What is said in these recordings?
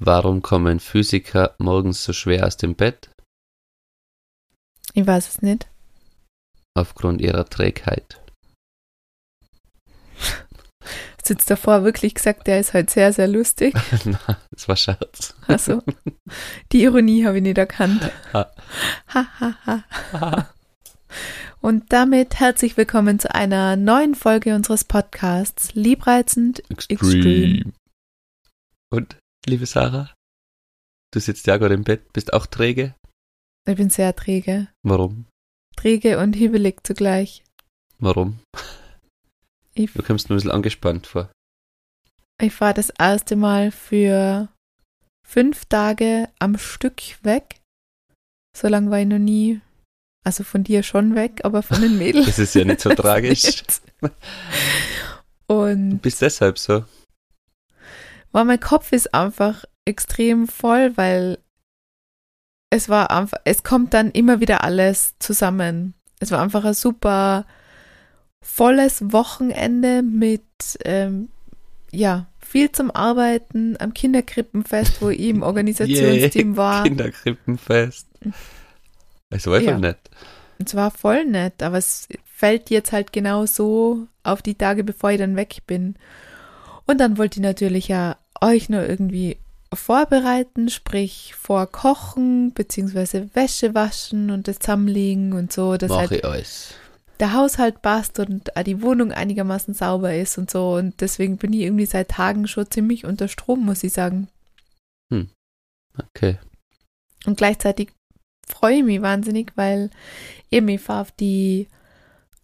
Warum kommen Physiker morgens so schwer aus dem Bett? Ich weiß es nicht. Aufgrund ihrer Trägheit. Hast du jetzt davor wirklich gesagt, der ist halt sehr, sehr lustig? Na, das war Scherz. Also, die Ironie habe ich nicht erkannt. Ha. Ha, ha, ha. Und damit herzlich willkommen zu einer neuen Folge unseres Podcasts Liebreizend Extreme. Und, liebe Sarah, du sitzt ja gerade im Bett, bist auch träge? Ich bin sehr träge. Warum? Träge und hibbelig zugleich. Warum? Ich, Du kommst mir ein bisschen angespannt vor. ich war das erste Mal für fünf Tage am Stück weg. So lange war ich noch nie, also von dir schon weg, aber von den Mädels. Das ist ja nicht so tragisch. nicht. Du Und bist deshalb so. Weil mein Kopf ist einfach extrem voll, weil es war einfach, es kommt dann immer wieder alles zusammen. Es war einfach ein super volles Wochenende mit, ähm, ja, viel zum Arbeiten am Kinderkrippenfest, wo ich im Organisationsteam Yay, war. Kinderkrippenfest. Es war Ja. voll nett. Es war voll nett, aber es fällt jetzt halt genau so auf die Tage, bevor ich dann weg bin. Und dann wollte ich natürlich ja euch nur irgendwie vorbereiten, sprich vorkochen, beziehungsweise Wäsche waschen und das zusammenlegen und so, dass Mach halt ich alles. der Haushalt passt und die Wohnung einigermaßen sauber ist und so. Und deswegen bin ich irgendwie seit Tagen schon ziemlich unter Strom, muss ich sagen. Okay. Und gleichzeitig freue ich mich wahnsinnig, weil eben ich fahre auf die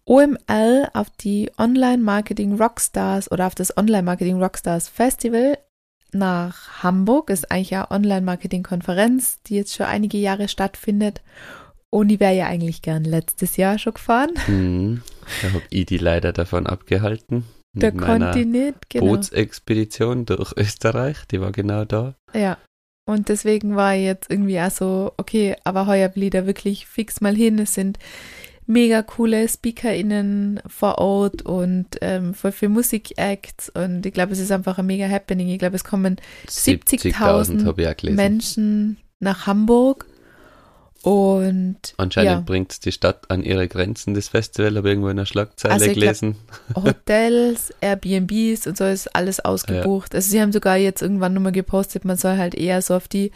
OML, auf die Online Marketing Rockstars oder auf das Online Marketing Rockstars Festival nach Hamburg. Ist eigentlich eine Online Marketing Konferenz, die jetzt schon einige Jahre stattfindet. Und ich wäre ja eigentlich gern letztes Jahr schon gefahren. Hm. Da hab ich die leider davon abgehalten. Ich nicht, genau. Bootsexpedition durch Österreich, die war genau da. Ja. Und deswegen war ich jetzt irgendwie auch so, okay, aber heuer will ich da wirklich fix mal hin. Es sind mega coole SpeakerInnen vor Ort und ähm, voll viel Musikacts und ich glaube, es ist einfach ein mega Happening. Ich glaube, es kommen 70.000 habe ich auch gelesen. Menschen nach Hamburg und Anscheinend ja. bringt die Stadt an ihre Grenzen, das Festival, habe ich irgendwo in der Schlagzeile Also ich glaub- gelesen. Hotels, Airbnbs und so ist alles ausgebucht. Also sie haben sogar jetzt irgendwann nochmal gepostet, man soll halt eher so auf die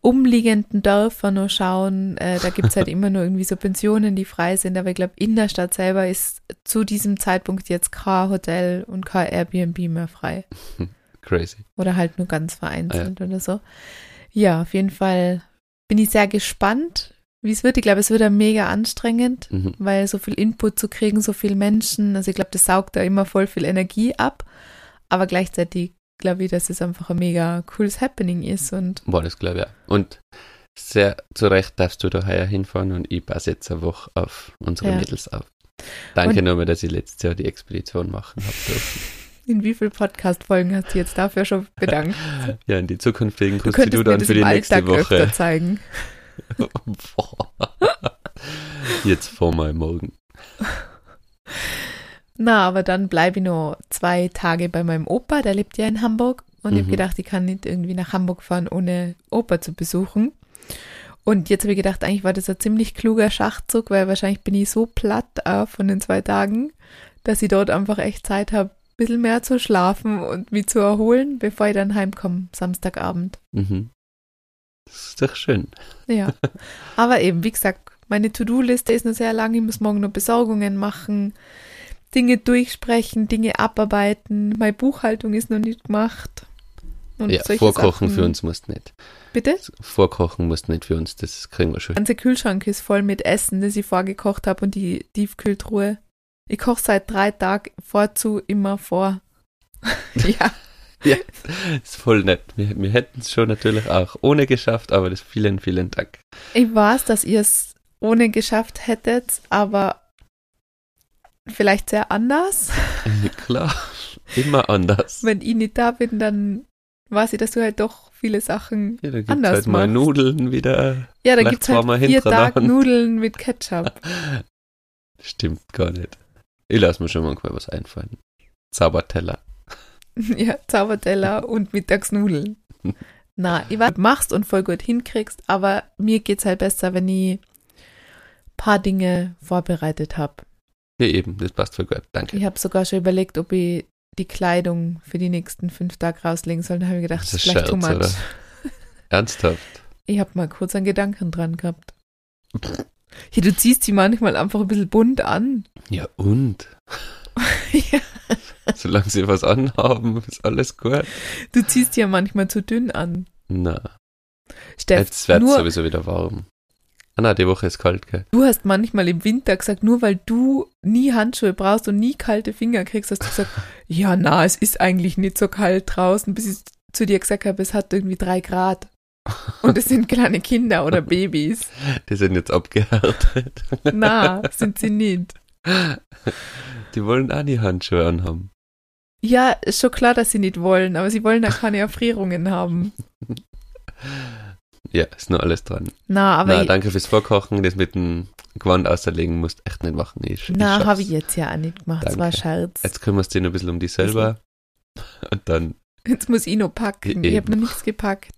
umliegenden Dörfer nur schauen. Äh, da gibt's halt immer nur irgendwie so Pensionen, die frei sind. Aber ich glaube, in der Stadt selber ist zu diesem Zeitpunkt jetzt kein Hotel und kein Airbnb mehr frei. Crazy. Oder halt nur ganz vereinzelt oder so. Ja, auf jeden Fall bin ich sehr gespannt, wie es wird. Ich glaube, es wird ja mega anstrengend Mhm. weil so viel Input zu kriegen, so viele Menschen, also ich glaube, das saugt da immer voll viel Energie ab, aber gleichzeitig glaube ich, dass es einfach ein mega cooles Happening ist und War das, glaube ich, auch. Und sehr zu Recht darfst du da heuer hinfahren und ich passe jetzt eine Woche auf unsere Ja. Mädels auf. Danke nochmal, dass ich letztes Jahr die Expedition machen habe dürfen. in wie vielen Podcast-Folgen hast du jetzt dafür schon bedankt? Ja, in die zukünftigen Du kriegst du mir dann das für die nächste Alltag öfter Woche. zeigen. Boah. Jetzt vor mal morgen. Na, aber dann bleibe ich nur zwei Tage bei meinem Opa, der lebt ja in Hamburg. Und ich Mhm. habe gedacht, ich kann nicht irgendwie nach Hamburg fahren, ohne Opa zu besuchen. Und jetzt habe ich gedacht, eigentlich war das ein ziemlich kluger Schachzug, weil wahrscheinlich bin ich so platt äh, von den zwei Tagen, dass ich dort einfach echt Zeit habe, ein bisschen mehr zu schlafen und mich zu erholen, bevor ich dann heimkomme, Samstagabend. Mhm. Das ist doch schön. Ja. Aber eben, wie gesagt, meine To-Do-Liste ist noch sehr lang. Ich muss morgen noch Besorgungen machen, Dinge durchsprechen, Dinge abarbeiten. Meine Buchhaltung ist noch nicht gemacht. Und ja, vorkochen Sachen. für uns musst nicht. Bitte? Vorkochen musst nicht für uns, das kriegen wir schon. Der ganze Kühlschrank ist voll mit Essen, das ich vorgekocht habe und die Tiefkühltruhe. Ich koche seit drei Tagen vorzu immer vor. ja, ist voll nett. Wir, wir hätten es schon natürlich auch ohne geschafft, aber das vielen, vielen Dank. ich weiß, dass ihr es ohne geschafft hättet, aber vielleicht sehr anders. Klar, immer anders. Wenn ich nicht da bin, dann weiß ich, dass du halt doch viele Sachen. Ja, da gibt es anders halt mal machst. Nudeln wieder. Ja, da gibt es halt vier. Tage Nudeln mit Ketchup. Stimmt gar nicht. Ich lasse mir schon manchmal was einfallen. Zauberteller. ja, Zauberteller und Mittagsnudeln. Na, ich weiß, machst und voll gut hinkriegst, aber mir geht's halt besser, wenn ich paar Dinge vorbereitet habe. Ja, eben, das passt voll gut. Danke. Ich habe sogar schon überlegt, ob ich die Kleidung für die nächsten fünf Tage rauslegen soll. Da habe ich gedacht, Das ist vielleicht too Scherz, much. oder? Ernsthaft. Ich habe mal kurz einen Gedanken dran gehabt. Hier, du ziehst sie manchmal einfach ein bisschen bunt an. Ja, und? ja, Solange sie was anhaben, ist alles gut. du ziehst sie ja manchmal zu dünn an. Na, Steff, jetzt wird sowieso wieder warm. Ah, na, die Woche ist kalt, gell? du hast manchmal im Winter gesagt, nur weil du nie Handschuhe brauchst und nie kalte Finger kriegst, hast du gesagt, ja, na, es ist eigentlich nicht so kalt draußen, bis ich zu dir gesagt habe, es hat irgendwie drei Grad. Und es sind kleine Kinder oder Babys. Die sind jetzt abgehärtet. Na, sind sie nicht. Die wollen auch nie Handschuhe anhaben. Ja, ist schon klar, dass sie nicht wollen, aber sie wollen da keine Erfrierungen haben. Ja, ist nur alles dran. Na, aber na, danke fürs Vorkochen. Das mit dem Gewand außerlegen musst echt nicht machen. Ich, na, habe ich jetzt ja auch nicht gemacht. Das war Danke. Scherz. Jetzt kümmerst du dich noch ein bisschen um dich selber. Und dann, Jetzt muss ich noch packen. Eben. Ich habe noch nichts gepackt.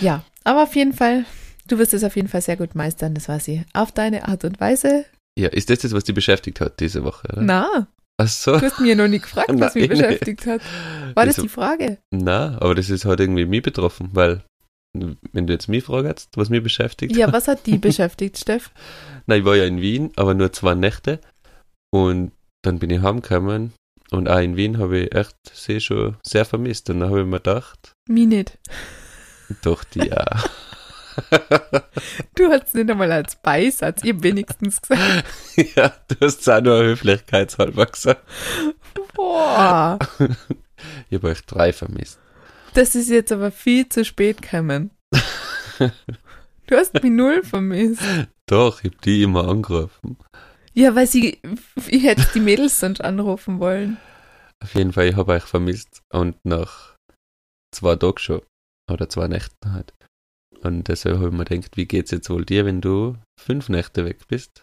ja, aber auf jeden Fall, du wirst es auf jeden Fall sehr gut meistern, das weiß ich. Auf deine Art und Weise. ja, ist das das, was dich beschäftigt hat diese Woche? Oder? Na, Ach so. du hast mir noch nie gefragt, was mich beschäftigt hat. War das Also- die Frage? Na, aber das ist halt irgendwie mich betroffen, weil, wenn du jetzt mich fragst, was mich beschäftigt. Ja, was hat die beschäftigt, Steff? Na, ich war ja in Wien, aber nur zwei Nächte. Und dann bin ich heimgekommen. Und auch in Wien habe ich echt sie schon sehr vermisst. Und dann habe ich mir gedacht, Mich nicht. doch, die ja. Du hast es nicht einmal als Beisatz, ihr wenigstens gesagt. ja, du hast es auch nur höflichkeitshalber gesagt. Boah, Ich habe euch drei vermisst. Das ist jetzt aber viel zu spät gekommen. Du hast mich null vermisst. Doch, ich habe die immer angerufen. Ja, weil sie, ich hätte die Mädels sonst anrufen wollen. Auf jeden Fall, ich habe euch vermisst. Und nach zwei Tagen schon. Oder zwei Nächten halt. Und deshalb habe ich mir gedacht, wie geht's jetzt wohl dir, wenn du fünf Nächte weg bist?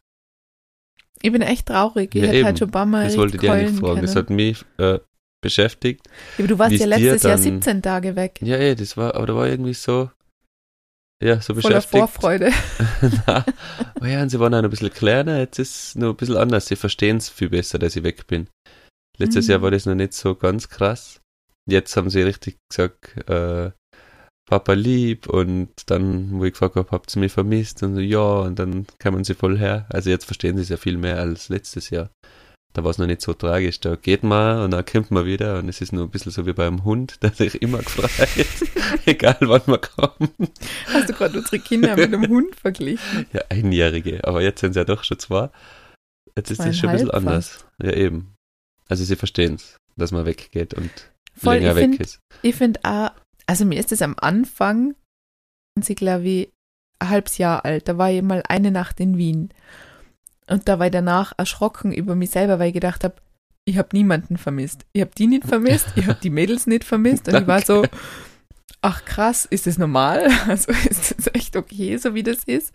Ich bin echt traurig. Ich Ja, hätte eben. halt schon ein paar Mal Das wollte ich dir eigentlich fragen. können. Das hat mich äh, beschäftigt. Ja, aber du warst ja letztes Jahr dann- 17 Tage weg. Ja, eh, das war, aber da war irgendwie so, ja, so Voller beschäftigt. Vorfreude. Nein. Aber ja, und sie waren auch noch ein bisschen kleiner, jetzt ist es noch ein bisschen anders. Sie verstehen es viel besser, dass ich weg bin. Letztes Mhm. Jahr war das noch nicht so ganz krass. Jetzt haben sie richtig gesagt, äh, Papa lieb und dann, wo ich gefragt habe, habt ihr mich vermisst? Und so, ja, und dann kamen sie voll her. Also jetzt verstehen sie es ja viel mehr als letztes Jahr. Da war es noch nicht so tragisch. Da geht man und dann kommt man wieder und es ist nur ein bisschen so wie beim Hund, der sich immer gefreut, egal wann man kommt. Hast du gerade unsere Kinder mit einem Hund verglichen? Ja, Einjährige, aber jetzt sind es ja doch schon zwei. Jetzt ist es schon ein bisschen Zweieinhalb anders. Ja, eben. Also sie verstehen es, dass man weggeht und Voll, länger weg find- ist. Ich finde auch, also mir ist es am Anfang, sie glaube ich, ein halbes Jahr alt, da war ich mal eine Nacht in Wien. Und da war ich danach erschrocken über mich selber, weil ich gedacht habe, ich habe niemanden vermisst. Ich habe die nicht vermisst, ich habe die Mädels nicht vermisst. Und ich war so, ach krass, ist das normal? Also ist das echt okay, so wie das ist?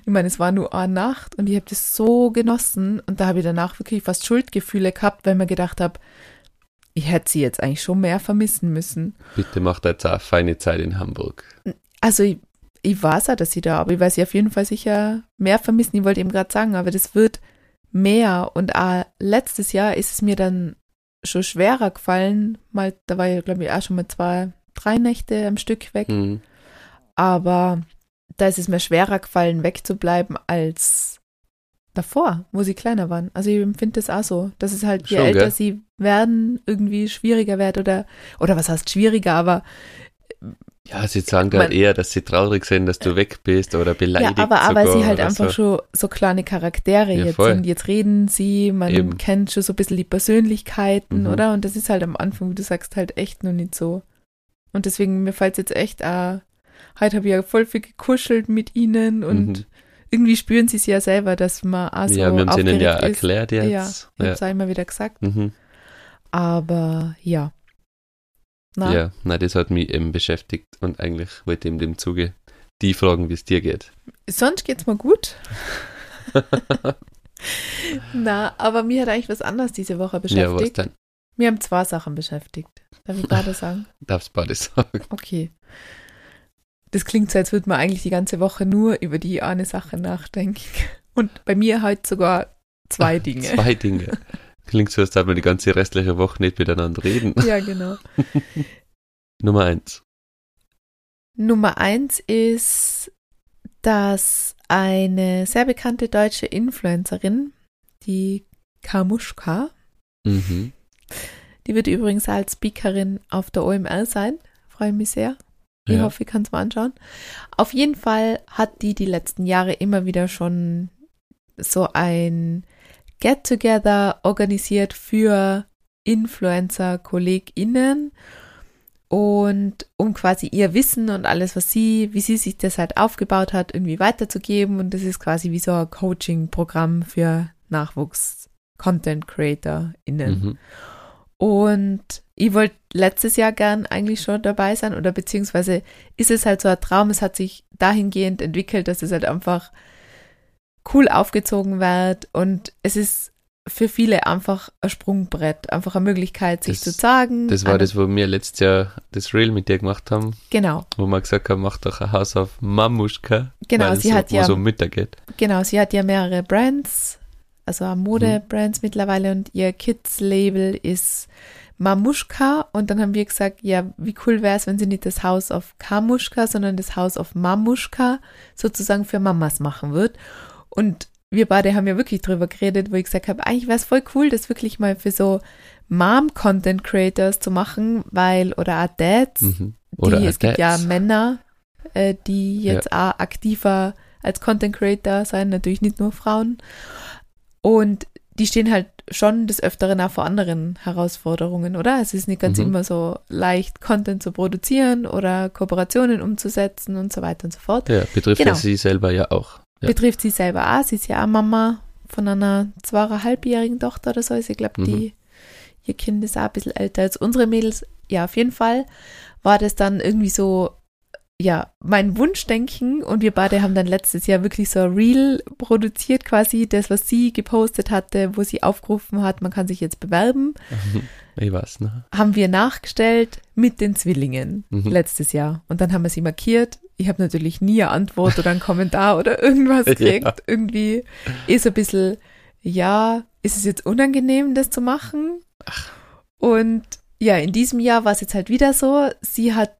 Ich meine, es war nur eine Nacht und ich habe das so genossen. Und da habe ich danach wirklich fast Schuldgefühle gehabt, weil ich mir gedacht habe, ich hätte sie jetzt eigentlich schon mehr vermissen müssen. Bitte macht jetzt eine feine Zeit in Hamburg. Also ich, ich weiß auch, dass sie da, aber ich weiß sie auf jeden Fall sicher mehr vermissen. Ich wollte eben gerade sagen, aber das wird mehr. Und auch letztes Jahr ist es mir dann schon schwerer gefallen. Mal, da war ich, glaube ich, auch schon mal zwei, drei Nächte am Stück weg. Mhm. Aber da ist es mir schwerer gefallen, wegzubleiben als davor, wo sie kleiner waren. Also ich empfinde das auch so, dass es halt, je Schon, älter gell? sie werden, irgendwie schwieriger wird oder, oder was heißt schwieriger, aber Ja, sie sagen halt eher, dass sie traurig sind, dass du weg bist oder beleidigt Ja, aber, aber sogar sie halt einfach so. schon so kleine Charaktere Ja, jetzt voll. sind. Jetzt reden sie, man Eben. kennt schon so ein bisschen die Persönlichkeiten, Mhm. oder? Und das ist halt am Anfang, wie du sagst, halt echt noch nicht so. Und deswegen, mir fällt es jetzt echt, äh, heute habe ich ja voll viel gekuschelt mit ihnen und Mhm. irgendwie spüren sie es ja selber, dass man auch so ja, wir haben es ihnen ja ist. erklärt Ja, jetzt. ich Ja, hab's auch immer wieder gesagt. Mhm. Aber ja. Na, ja. na, das hat mich eben beschäftigt und eigentlich wollte ich in dem Zuge die fragen, wie es dir geht. sonst geht's mir gut. Na, aber mir hat eigentlich was anderes diese Woche Ja, was beschäftigt. denn? Wir haben zwei Sachen beschäftigt. Darf ich beide sagen? Darfst beide sagen. Okay. Das klingt so, als würde man eigentlich die ganze Woche nur über die eine Sache nachdenken. Und bei mir halt sogar zwei Dinge. Zwei Dinge. Klingt so, als darf man die ganze restliche Woche nicht miteinander reden. Ja, genau. Nummer eins. Nummer eins ist, dass eine sehr bekannte deutsche Influencerin, die Kamuschka, Mhm. die wird übrigens als Speakerin auf der OML sein. Freue mich sehr. Ich Ja. hoffe, ich kann es mal anschauen. Auf jeden Fall hat die die letzten Jahre immer wieder schon so ein Get-Together organisiert für Influencer-KollegInnen und um quasi ihr Wissen und alles, was sie, wie sie sich das halt aufgebaut hat, irgendwie weiterzugeben. Und das ist quasi wie so ein Coaching-Programm für Nachwuchs-Content-CreatorInnen. Mhm. Und ich wollte letztes Jahr gern eigentlich schon dabei sein oder beziehungsweise ist es halt so ein Traum, es hat sich dahingehend entwickelt, dass es halt einfach cool aufgezogen wird und es ist für viele einfach ein Sprungbrett, einfach eine Möglichkeit, sich Das- zu sagen. Das war das, wo wir letztes Jahr das Reel mit dir gemacht haben, Genau, wo wir gesagt haben, mach doch ein Haus auf Mamuschka. Genau, sie so, hat wo ja- so Mütter geht. genau, sie hat ja mehrere Brands, also Mode-Brands mittlerweile und ihr Kids-Label ist Mamuschka und dann haben wir gesagt, ja, wie cool wäre es, wenn sie nicht das Haus auf Kamuschka, sondern das Haus auf Mamuschka sozusagen für Mamas machen wird. Und wir beide haben ja wirklich drüber geredet, wo ich gesagt habe, eigentlich wäre es voll cool, das wirklich mal für so Mom-Content-Creators zu machen, weil, oder auch Dads, Mhm. Oder die, es gibt ja Dads. Männer, äh, die jetzt auch aktiver als Content Creator sein, natürlich nicht nur Frauen. Und die stehen halt schon des Öfteren auch vor anderen Herausforderungen, oder? Es ist nicht ganz Mhm. immer so leicht, Content zu produzieren oder Kooperationen umzusetzen und so weiter und so fort. Ja, betrifft Genau. ja sie selber ja auch. Ja. Betrifft sie selber auch. Sie ist ja auch Mama von einer zweieinhalbjährigen Tochter oder so. Also ich glaube, Mhm. die, ihr Kind ist auch ein bisschen älter als unsere Mädels. Ja, auf jeden Fall war das dann irgendwie so, ja, mein Wunschdenken und wir beide haben dann letztes Jahr wirklich so ein Reel produziert quasi, das, was sie gepostet hatte, wo sie aufgerufen hat, man kann sich jetzt bewerben, Ich weiß, ne? haben wir nachgestellt mit den Zwillingen Mhm. letztes Jahr. Und dann haben wir sie markiert. Ich habe natürlich nie eine Antwort oder einen Kommentar oder irgendwas Ja. gekriegt. Irgendwie ist ein bisschen, ja, ist es jetzt unangenehm, das zu machen? Und ja, in diesem Jahr war es jetzt halt wieder so. Sie hat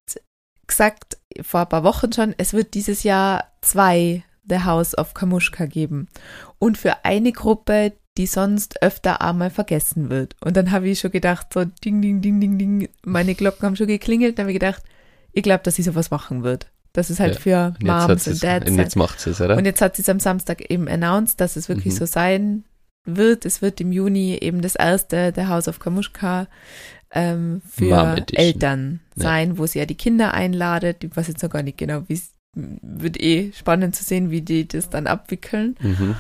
gesagt, vor ein paar Wochen schon, es wird dieses Jahr zwei The House of Kamushka geben. Und für eine Gruppe, die sonst öfter einmal vergessen wird. Und dann habe ich schon gedacht, so ding, ding, ding, ding, ding, meine Glocken haben schon geklingelt. Dann habe ich gedacht, ich glaube, dass sie sowas machen wird. Das ist halt Ja. für Und Moms und Dads. und jetzt macht sie es, oder? Und jetzt hat sie es am Samstag eben announced, dass es wirklich Mhm. so sein wird. Es wird im Juni eben das erste The House of Kamushka ähm, für. Eltern Ja. sein, wo sie ja die Kinder einladet. Ich weiß jetzt noch gar nicht genau, wie es wird eh spannend zu sehen, wie die das dann abwickeln. Mhm.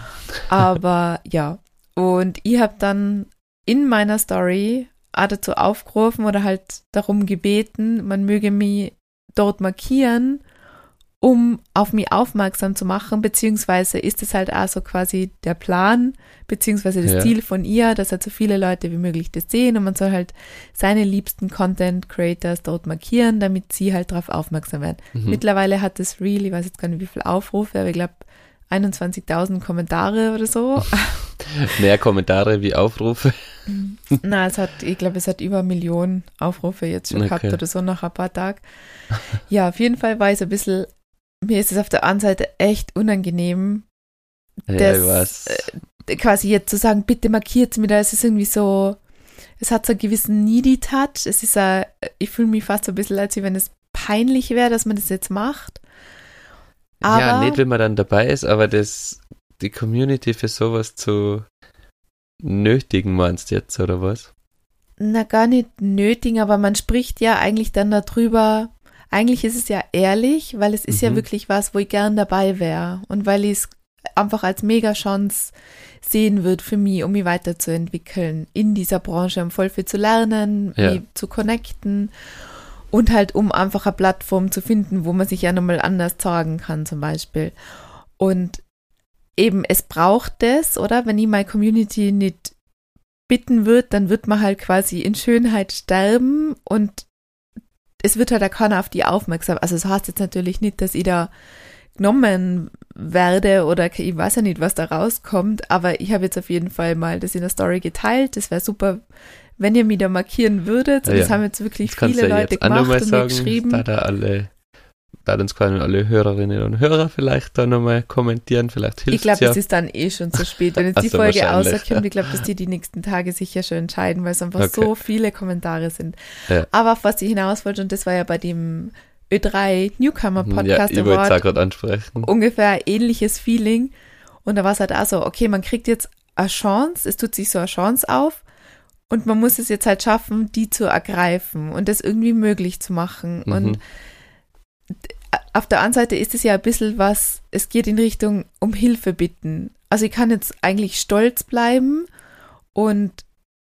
Aber ja, und ich habe dann in meiner Story auch dazu aufgerufen oder halt darum gebeten, man möge mich dort markieren, um auf mich aufmerksam zu machen, beziehungsweise ist es halt auch so quasi der Plan, beziehungsweise das Ja. Ziel von ihr, dass halt so viele Leute wie möglich das sehen und man soll halt seine liebsten Content Creators dort markieren, damit sie halt darauf aufmerksam werden. Mhm. Mittlerweile hat das Reel, ich weiß jetzt gar nicht, wie viele Aufrufe, aber ich glaube 21.000 Kommentare oder so. Mehr Kommentare wie Aufrufe. Na, es hat, ich glaube, es hat über eine Million Aufrufe jetzt schon Okay. gehabt oder so nach ein paar Tagen. Ja, auf jeden Fall war ich so ein bisschen, mir ist es auf der einen Seite echt unangenehm, Ja, Das, weiß. äh, quasi jetzt zu sagen, bitte markiert mir da. Es ist irgendwie so, es hat so einen gewissen Needy-Touch. Es ist ein, ich fühle mich fast so ein bisschen, als wenn es peinlich wäre, dass man das jetzt macht. Aber, ja, nicht, wenn man dann dabei ist, aber das, die Community für sowas zu nötigen, meinst du jetzt, oder was? na, gar nicht nötig, aber man spricht ja eigentlich dann darüber. Eigentlich ist es ja ehrlich, weil es ist ja Mhm. wirklich was, wo ich gern dabei wäre und weil ich es einfach als Mega-Chance sehen würde für mich, um mich weiterzuentwickeln in dieser Branche, um voll viel zu lernen, Ja. mich zu connecten und halt um einfach eine Plattform zu finden, wo man sich ja nochmal anders zeigen kann zum Beispiel. Und eben, es braucht das, oder? Wenn ich meine Community nicht bitten wird, dann wird man halt quasi in Schönheit sterben und es wird halt auch keiner auf die aufmerksam. Also es das heißt jetzt natürlich nicht, dass ich da genommen werde oder ich weiß ja nicht, was da rauskommt, aber ich habe jetzt auf jeden Fall mal das in der Story geteilt. Das wäre super, wenn ihr mich da markieren würdet. Und Ja. das haben jetzt wirklich viele ja Leute gemacht und mir sagen, geschrieben. da da alle, da uns können alle Hörerinnen und Hörer vielleicht da nochmal kommentieren, vielleicht hilft Ich glaube, ja. es ist dann eh schon zu spät. Wenn jetzt die so, Folge rauskommt, ja. ich glaube, dass die die nächsten Tage sicher schon entscheiden, weil es einfach Okay. so viele Kommentare sind. Ja. Aber auf was ich hinaus wollte, und das war ja bei dem Ö3 Newcomer ja, Podcast ich wollte es auch Award gerade ansprechen. ungefähr ein ähnliches Feeling. Und da war es halt auch so, okay, man kriegt jetzt eine Chance, es tut sich so eine Chance auf und man muss es jetzt halt schaffen, die zu ergreifen und das irgendwie möglich zu machen. Mhm. Und auf der anderen Seite ist es ja ein bisschen was, es geht in Richtung um Hilfe bitten. Also ich kann jetzt eigentlich stolz bleiben und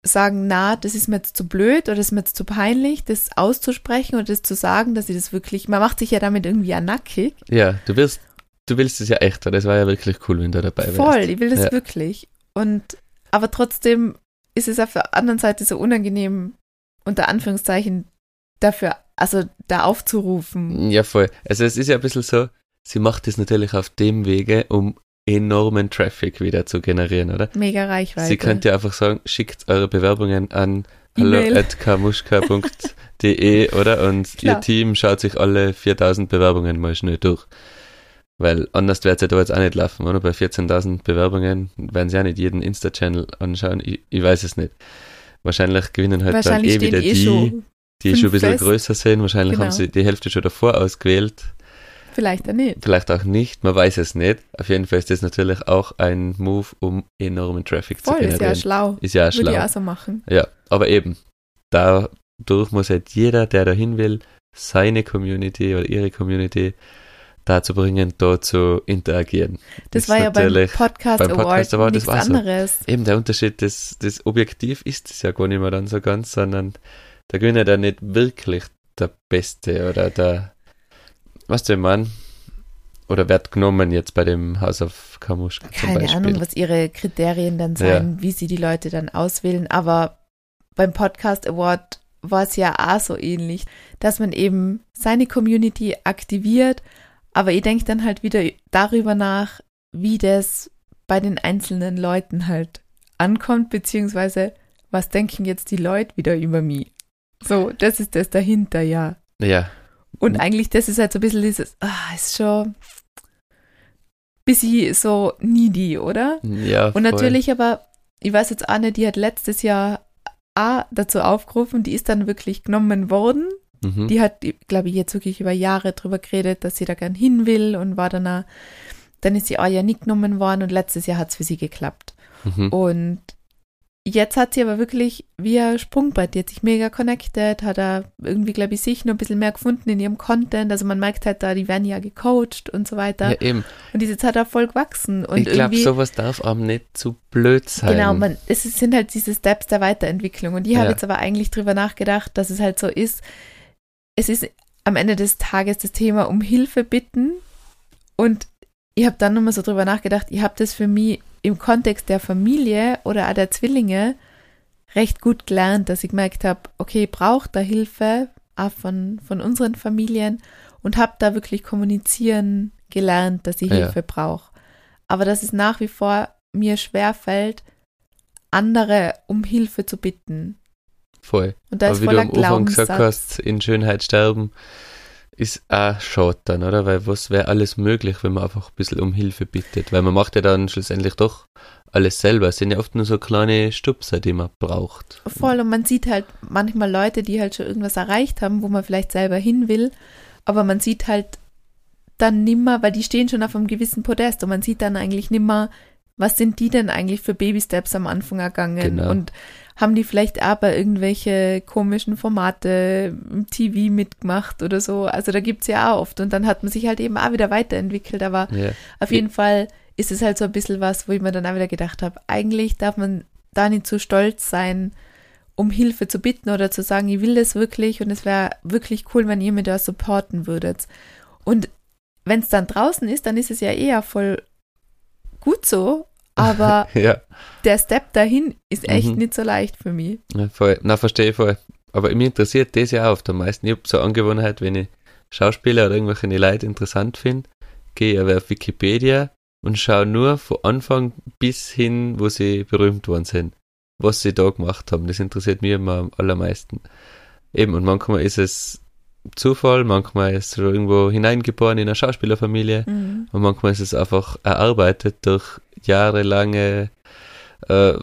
sagen, na, das ist mir jetzt zu blöd oder das ist mir jetzt zu peinlich, das auszusprechen oder das zu sagen, dass ich das wirklich, man macht sich ja damit irgendwie ja nackig. Ja, du willst, du willst es ja echt, das war ja wirklich cool, wenn du dabei wärst. Voll, ich will das Ja. wirklich. Und aber trotzdem ist es auf der anderen Seite so unangenehm, unter Anführungszeichen, dafür, also da aufzurufen. Ja, voll. Also es ist ja ein bisschen so, sie macht es natürlich auf dem Wege, um enormen Traffic wieder zu generieren, oder? Mega Reichweite. Sie könnte ja einfach sagen, schickt eure Bewerbungen an hallo.kamuschka.de, oder? Und Klar. ihr Team schaut sich alle 4000 Bewerbungen mal schnell durch. Weil anders wird es ja da jetzt auch nicht laufen, oder? Bei 14.000 Bewerbungen werden sie ja nicht jeden Insta-Channel anschauen. Ich, ich weiß es nicht. Wahrscheinlich gewinnen halt Wahrscheinlich dann eh wieder eh die, die schon ein bisschen fest. größer sind. Wahrscheinlich Genau. haben sie die Hälfte schon davor ausgewählt. vielleicht auch nicht. Vielleicht auch nicht, man weiß es nicht. Auf jeden Fall ist das natürlich auch ein Move, um enormen Traffic Voll, zu ist ja generieren. schlau. Ist ja auch Würde ich schlau. auch so machen. Ja, aber eben, dadurch muss halt jeder, der dahin will, seine Community oder ihre Community dazu bringen, dort zu interagieren. Das Ist war ja beim Podcast beim Award Podcast Award, das nichts war so. anderes. Eben der Unterschied, das, das Objektiv ist es ja gar nicht mehr dann so ganz, sondern da gewinnt ja nicht wirklich der Beste oder der, was du, ich mein, oder wird genommen jetzt bei dem House of Kamuschka zum Keine Beispiel. Ahnung, was ihre Kriterien dann sein, wie sie die Leute dann auswählen. Aber beim Podcast Award war es ja auch so ähnlich, dass man eben seine Community aktiviert. Aber ich denke dann halt wieder darüber nach, wie das bei den einzelnen Leuten halt ankommt, beziehungsweise was denken jetzt die Leute wieder über mich. So, das ist das dahinter, ja. ja, Und eigentlich, das ist halt so ein bisschen dieses, ah, ist schon bisschen so needy, oder? ja. Und voll. natürlich aber, ich weiß jetzt nicht, die hat letztes Jahr auch dazu aufgerufen, die ist dann wirklich genommen worden. Mhm. Die hat, glaube ich, jetzt wirklich über Jahre drüber geredet, dass sie da gern hin will und war dann auch, dann ist sie auch ja nicht genommen worden und letztes Jahr hat es für sie geklappt. Mhm. Und jetzt hat sie aber wirklich wie ein Sprungbrett, die hat sich mega connected, hat da irgendwie, glaube ich, sich noch ein bisschen mehr gefunden in ihrem Content. Also man merkt halt da, die werden ja gecoacht und so weiter. Ja, eben. Und die ist jetzt halt auch voll gewachsen. Und ich glaube, sowas darf einem nicht zu blöd sein. genau, man, es sind halt diese Steps der Weiterentwicklung. Und ich habe Ja. jetzt aber eigentlich drüber nachgedacht, dass es halt so ist, es ist am Ende des Tages das Thema um Hilfe bitten. Und ich habe dann nochmal so drüber nachgedacht, ich habe das für mich im Kontext der Familie oder auch der Zwillinge recht gut gelernt, dass ich gemerkt habe, okay, ich brauche da Hilfe, auch von, von unseren Familien und habe da wirklich kommunizieren gelernt, dass ich Ja. Hilfe brauche. Aber dass es nach wie vor mir schwer fällt, andere um Hilfe zu bitten. Voll. Und da Aber ist wie du am Anfang gesagt hast, in Schönheit sterben, ist auch schade dann, oder? Weil was wäre alles möglich, wenn man einfach ein bisschen um Hilfe bittet? Weil man macht ja dann schlussendlich doch alles selber. Es sind ja oft nur so kleine Stupser, die man braucht. Voll, und man sieht halt manchmal Leute, die halt schon irgendwas erreicht haben, wo man vielleicht selber hin will, aber man sieht halt dann nimmer, weil die stehen schon auf einem gewissen Podest und man sieht dann eigentlich nimmer, was sind die denn eigentlich für Baby-Steps am Anfang ergangen Genau. und haben die vielleicht bei irgendwelche komischen Formate im TV mitgemacht oder so. Also da gibt's ja auch oft und dann hat man sich halt eben auch wieder weiterentwickelt, aber Ja. auf jeden Fall ist es halt so ein bisschen was, wo ich mir dann auch wieder gedacht habe, eigentlich darf man da nicht zu stolz sein, um Hilfe zu bitten oder zu sagen, ich will das wirklich und es wäre wirklich cool, wenn ihr mir da supporten würdet. Und wenn es dann draußen ist, dann ist es ja eher voll gut so, Aber ja, der Step dahin ist echt Mhm. nicht so leicht für mich. ja, voll. Na, verstehe ich voll. Aber mich interessiert das ja auch oft am meisten. Ich habe so eine Angewohnheit, wenn ich Schauspieler oder irgendwelche Leute interessant finde, gehe ich aber auf Wikipedia und schaue nur von Anfang bis hin, wo sie berühmt worden sind. Was sie da gemacht haben. Das interessiert mich immer am allermeisten. Eben, und manchmal ist es Zufall, manchmal ist es irgendwo hineingeboren in eine Schauspielerfamilie. Mhm. Und manchmal ist es einfach erarbeitet durch jahrelange äh,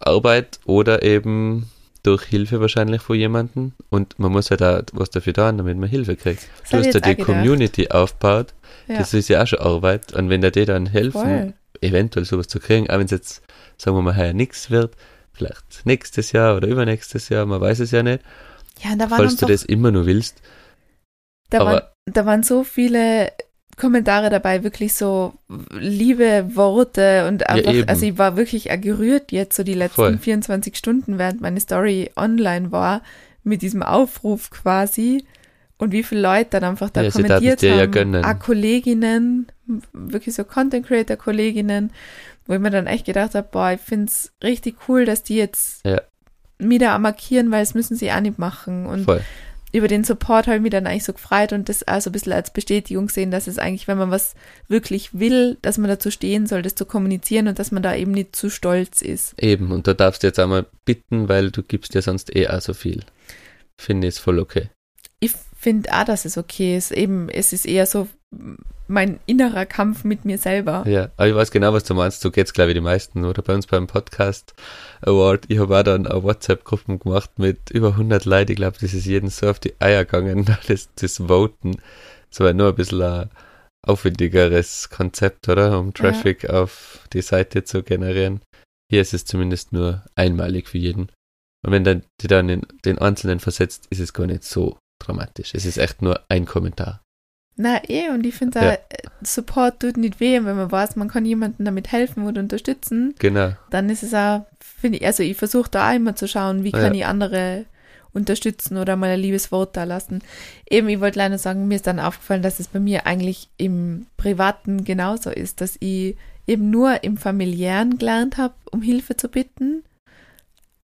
Arbeit oder eben durch Hilfe wahrscheinlich von jemandem. Und man muss halt auch was dafür tun, damit man Hilfe kriegt. Das Du hast ja die. Community aufgebaut. Ja. Das ist ja auch schon Arbeit. Und wenn da die dann helfen, Voll. eventuell sowas zu kriegen, auch wenn es jetzt, sagen wir mal, heuer nichts wird, vielleicht nächstes Jahr oder übernächstes Jahr, man weiß es ja nicht, Ja, da waren, falls du das immer nur willst. da, waren, aber- da waren so viele Kommentare dabei, wirklich so liebe Worte und einfach, eben. also ich war wirklich gerührt jetzt so die letzten Voll. 24 Stunden, während meine Story online war, mit diesem Aufruf quasi und wie viele Leute dann einfach da Ja, kommentiert ja haben. gönnen. auch Kolleginnen, wirklich so Content Creator Kolleginnen, wo ich mir dann echt gedacht habe, boah, ich find's richtig cool, dass die jetzt Ja. auch markieren, weil das müssen sie auch nicht machen und Voll. Über den Support habe ich mich dann eigentlich so gefreut und das also ein bisschen als Bestätigung sehen, dass es eigentlich, wenn man was wirklich will, dass man dazu stehen soll, das zu kommunizieren und dass man da eben nicht zu stolz ist. Eben, und da darfst du jetzt einmal bitten, weil du gibst dir sonst eh auch so viel. Finde ich voll okay. Ich finde auch, dass es okay ist. Eben, es ist eher so mein innerer Kampf mit mir selber. Ja, aber ich weiß genau, was du meinst. So geht's, glaube ich, die meisten. Oder bei uns beim Podcast Award. Ich habe auch dann eine WhatsApp-Gruppen gemacht mit über 100 Leuten. Ich glaube, das ist jedem so auf die Eier gegangen, das, das Voten. Das war nur ein bisschen ein aufwendigeres Konzept, oder? Um Traffic auf die Seite zu generieren. Hier ist es zumindest nur einmalig für jeden. Und wenn dann die dann in den Einzelnen versetzt, ist es gar nicht so dramatisch. Es ist echt nur ein Kommentar. Na eh, und ich finde, Ja. äh, Support tut nicht weh, wenn man weiß, man kann jemandem damit helfen oder unterstützen, Genau. dann ist es auch, finde ich, also ich versuche da auch immer zu schauen, wie Ja. kann ich andere unterstützen oder mal ein liebes Wort da lassen. Eben, ich wollte leider sagen, mir ist dann aufgefallen, dass es bei mir eigentlich im Privaten genauso ist, dass ich eben nur im Familiären gelernt habe, um Hilfe zu bitten.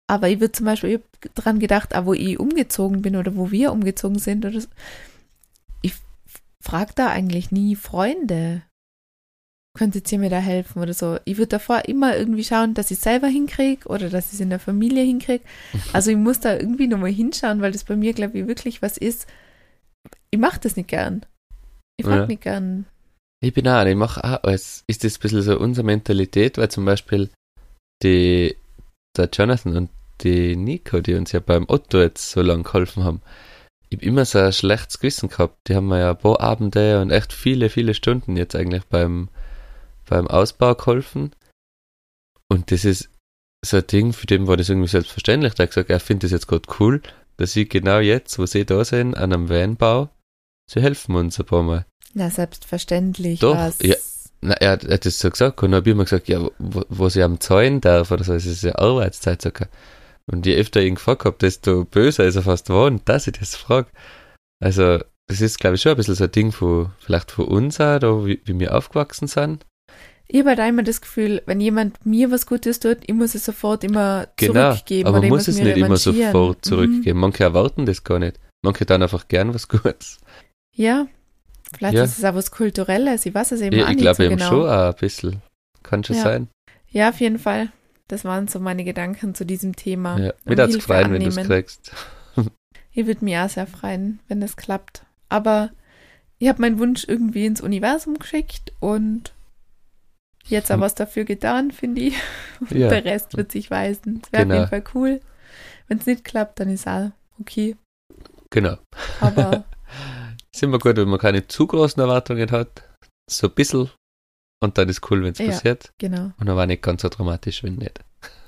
Aber ich würde zum Beispiel, ich hab dran gedacht, auch wo ich umgezogen bin oder wo wir umgezogen sind oder so, frage da eigentlich nie Freunde. Könntet ihr mir da helfen oder so? Ich würde davor immer irgendwie schauen, dass ich selber hinkriege oder dass ich es in der Familie hinkriege. Also ich muss da irgendwie nochmal hinschauen, weil das bei mir, glaube ich, wirklich was ist. Ich mache das nicht gern. Ich frage Ja. nicht gern. Ich bin auch, ich mache auch alles. Ist das ein bisschen so unsere Mentalität, weil zum Beispiel die, der Jonathan und die Nico, die uns ja beim Otto jetzt so lange geholfen haben, ich habe immer so ein schlechtes Gewissen gehabt. Die haben mir ja ein paar Abende und echt viele, viele Stunden jetzt eigentlich beim, beim Ausbau geholfen. Und das ist so ein Ding, für den war das irgendwie selbstverständlich. Der hat gesagt, er findet das jetzt gerade cool, dass ich genau jetzt, wo sie da sind, an einem Vanbau, sie helfen uns ein paar Mal. Na, selbstverständlich. Doch, was. ja. Na, er hat, er hat das so gesagt und dann habe ich immer gesagt, ja, wo, wo sie am zahlen darf oder so, es ist ja Arbeitszeit sogar. Und je öfter ich ihn gefragt habe, desto böser ist er fast geworden, dass ich das frage. Also, das ist, glaube ich, schon ein bisschen so ein Ding von, vielleicht von uns auch, da, wie, wie wir aufgewachsen sind. Ich habe halt immer das Gefühl, wenn jemand mir was Gutes tut, ich muss es sofort immer Genau, zurückgeben. aber oder man ich muss es nicht immer sofort Mhm. zurückgeben. Manche erwarten das gar nicht. Manche dann einfach gern was Gutes. Ja, vielleicht Ja. ist es auch was Kulturelles. Ich weiß es eben Ja, auch ich nicht glaube so eben genau. schon auch ein bisschen. Kann schon Ja. sein. Ja, auf jeden Fall. Das waren so meine Gedanken zu diesem Thema. Ja. Mir würde es freuen, wenn du es kriegst. Ich würde mich auch sehr freuen, wenn das klappt. Aber ich habe meinen Wunsch irgendwie ins Universum geschickt und jetzt auch Hm. was dafür getan, finde ich. Und Ja. der Rest wird sich weisen. Es wäre Genau. auf jeden Fall cool. Wenn es nicht klappt, dann ist auch okay. Genau. Aber ist immer gut, wenn man keine zu großen Erwartungen hat. So ein bisschen. Und dann ist cool, wenn es Ja. passiert. genau, Und aber nicht ganz so dramatisch, wenn nicht.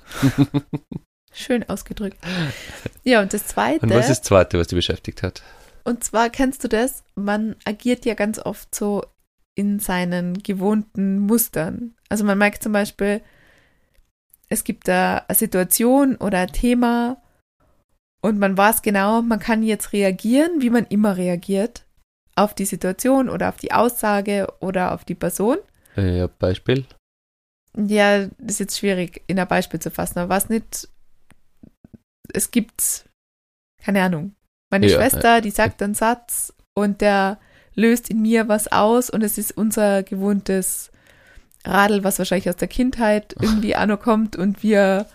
schön ausgedrückt. Ja, und das Zweite. Und was ist das Zweite, was dich beschäftigt hat? Und zwar kennst du das, man agiert ja ganz oft so in seinen gewohnten Mustern. Also man merkt zum Beispiel, es gibt da eine Situation oder ein Thema und man weiß genau, man kann jetzt reagieren, wie man immer reagiert, auf die Situation oder auf die Aussage oder auf die Person. Äh, ja, Beispiel. Ja, das ist jetzt schwierig, in ein Beispiel zu fassen, aber was nicht, es gibt, keine Ahnung, meine Ja, Schwester, die sagt einen Satz und der löst in mir was aus und es ist unser gewohntes Radl, was wahrscheinlich aus der Kindheit irgendwie auch noch kommt und wir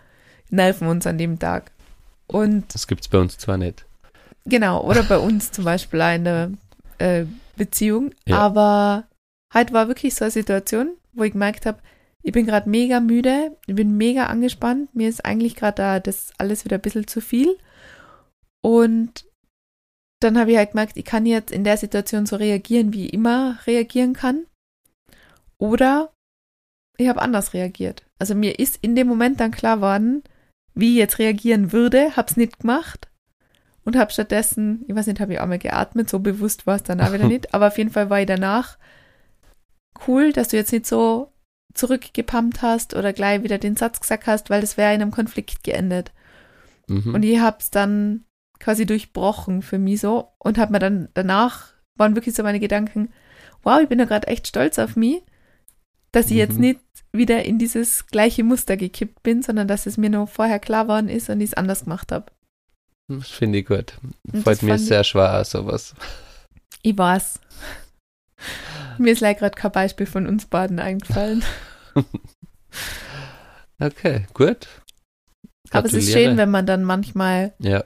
nerven uns an dem Tag. Und Das gibt's bei uns zwar nicht. Genau, oder bei uns zum Beispiel eine äh, Beziehung. Ja. Aber heute war wirklich so eine Situation, wo ich gemerkt habe, ich bin gerade mega müde, ich bin mega angespannt, mir ist eigentlich gerade da das alles wieder ein bisschen zu viel. Und dann habe ich halt gemerkt, ich kann jetzt in der Situation so reagieren, wie ich immer reagieren kann. Oder ich habe anders reagiert. Also mir ist in dem Moment dann klar worden, wie ich jetzt reagieren würde, hab's nicht gemacht und habe stattdessen, ich weiß nicht, habe ich auch mal geatmet, so bewusst war es dann auch wieder nicht, aber auf jeden Fall war ich danach cool, dass du jetzt nicht so zurückgepumpt hast oder gleich wieder den Satz gesagt hast, weil das wäre in einem Konflikt geendet. Mhm. Und ich habe es dann quasi durchbrochen für mich so und habe mir dann danach, waren wirklich so meine Gedanken, wow, ich bin ja gerade echt stolz auf mich, dass ich jetzt Mhm. nicht wieder in dieses gleiche Muster gekippt bin, sondern dass es mir nur vorher klar worden ist und ich es anders gemacht habe. Das finde ich gut. Das mir sehr schwer, sowas. Ich weiß. Mir ist leider gerade kein Beispiel von uns beiden eingefallen. Okay, gut. Aber es ist schön, wenn man dann manchmal Ja,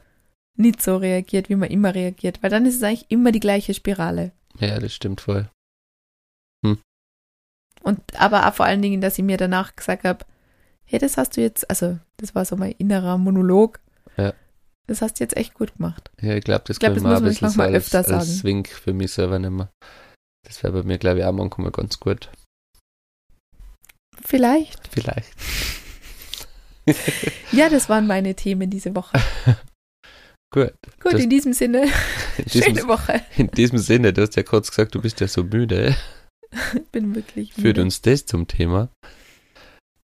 nicht so reagiert, wie man immer reagiert, weil dann ist es eigentlich immer die gleiche Spirale. ja, das stimmt voll. Und aber auch vor allen Dingen, dass ich mir danach gesagt habe, hey, das hast du jetzt, also das war so mein innerer Monolog. Ja. Das hast du jetzt echt gut gemacht. Ja, ich glaube, das Ich glaub, kann das man muss man manchmal als, öfter als sagen. Swing für mich selber nehmen. Das wäre bei mir, glaube ich, auch manchmal ganz gut. Vielleicht. Vielleicht. Ja, das waren meine Themen diese Woche. Gut. Gut, Das- in diesem Sinne, In diesem, schöne Woche. in diesem Sinne, du hast ja kurz gesagt, du bist ja so müde. Ich bin wirklich Führt müde. uns das zum Thema.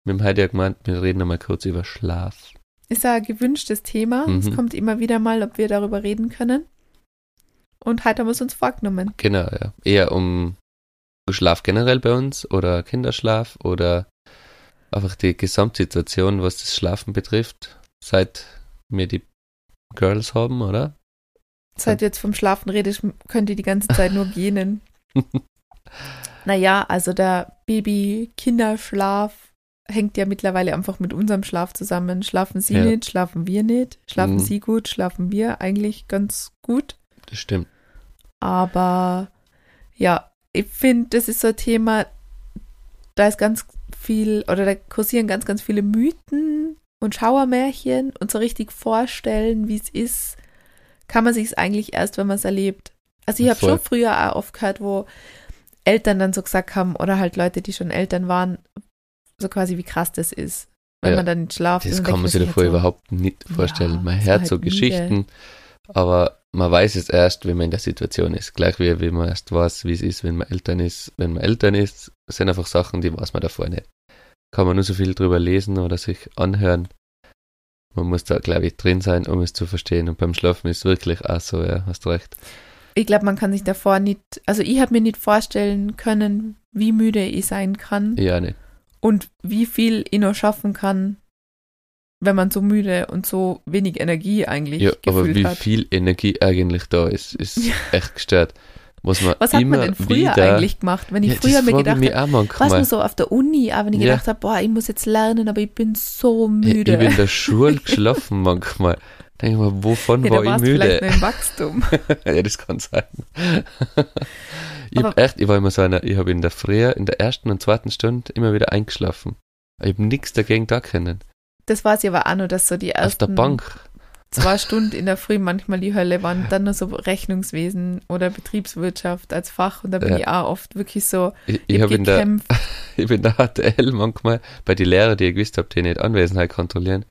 Wir haben heute ja gemeint, wir reden einmal kurz über Schlaf. Ist ja ein gewünschtes Thema. Mhm. Es kommt immer wieder mal, ob wir darüber reden können. Und heute haben wir es uns vorgenommen. Genau, ja. Eher um Schlaf generell bei uns oder Kinderschlaf oder einfach die Gesamtsituation, was das Schlafen betrifft, seit wir die Girls haben, oder? Seit du jetzt vom Schlafen redest, könnt ihr die ganze Zeit nur gähnen. Naja, also der Baby-Kinderschlaf hängt ja mittlerweile einfach mit unserem Schlaf zusammen. Schlafen sie Ja. nicht, schlafen wir nicht. Schlafen Mhm. sie gut, schlafen wir eigentlich ganz gut. Das stimmt. Aber ja, ich finde, das ist so ein Thema, da ist ganz viel, oder da kursieren ganz, ganz viele Mythen und Schauermärchen und so richtig vorstellen, wie es ist, kann man sich es eigentlich erst, wenn man es erlebt. Also ich habe schon früher auch oft gehört, wo Eltern dann so gesagt haben, oder halt Leute, die schon Eltern waren, so quasi wie krass das ist, wenn Ja, man dann nicht schlaft. Das kann man sich davor so, überhaupt nicht Ja, vorstellen. man ist hört halt so müde. Aber man weiß es erst, wenn man in der Situation ist. Gleich wie, wie man erst weiß, wie es ist, wenn man Eltern ist. Wenn man Eltern ist, sind einfach Sachen, die weiß man davor nicht. Kann man nur so viel drüber lesen oder sich anhören. Man muss da, glaube ich, drin sein, um es zu verstehen. Und beim Schlafen ist es wirklich auch so, ja, hast recht. ich glaube, man kann sich davor nicht, also ich habe mir nicht vorstellen können, wie müde ich sein kann Ja, nicht. und wie viel ich noch schaffen kann, wenn man so müde und so wenig Energie eigentlich Ja, aber wie hat. viel Energie eigentlich da ist, ist Ja. echt gestört. Was man Was hat man denn früher wieder, eigentlich gemacht, wenn ich ja, früher mir gedacht habe, was man so auf der Uni, aber wenn ich Ja. gedacht habe, boah, ich muss jetzt lernen, aber ich bin so müde. Ich bin in der Schule geschlafen manchmal. Denke mal, wovon ja, war ich vielleicht müde? noch im Wachstum. ja, das kann sein. ich hab Aber- echt, ich war immer so einer, ich habe in der Früh, in der ersten und zweiten Stunde immer wieder eingeschlafen. Ich habe nichts dagegen da können. Das war es ja aber auch nur, dass so die Auf ersten der Bank. zwei Stunden in der Früh manchmal die Hölle waren, dann nur so Rechnungswesen oder Betriebswirtschaft als Fach und da bin Ja. ich auch oft wirklich so, Ich, ich, ich hab in der, gekämpft. ich bin in der HTL manchmal bei den Lehrern, die ich gewusst habe, die nicht Anwesenheit kontrollieren.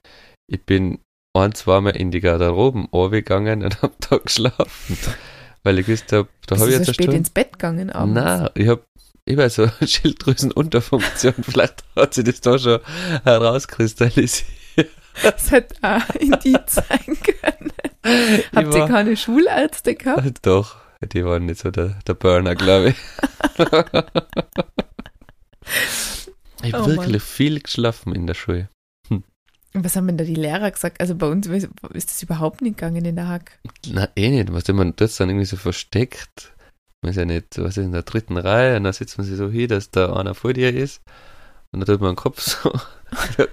Ich bin ein, zweimal in die Garderoben gegangen und habe da geschlafen. Weil ich gewusst habe, da habe ich jetzt eine spät Stunde. ins Bett gegangen abends? Nein, ich habe weiß so Schilddrüsenunterfunktion. Vielleicht hat sich das da schon herauskristallisiert. Das hätte auch Indiz sein können. Habt ihr keine Schulärzte gehabt? Doch, die waren nicht so der, der Burner, glaube ich. Ich habe Oh Mann. wirklich viel geschlafen in der Schule. Und was haben denn da die Lehrer gesagt? Also bei uns ist das überhaupt nicht gegangen in der Hack. Na, eh nicht. Was man das dann irgendwie so versteckt. Man ist ja nicht, was ist in der dritten Reihe und dann sitzt man sich so hin, dass da einer vor dir ist. Und dann tut man den Kopf so. da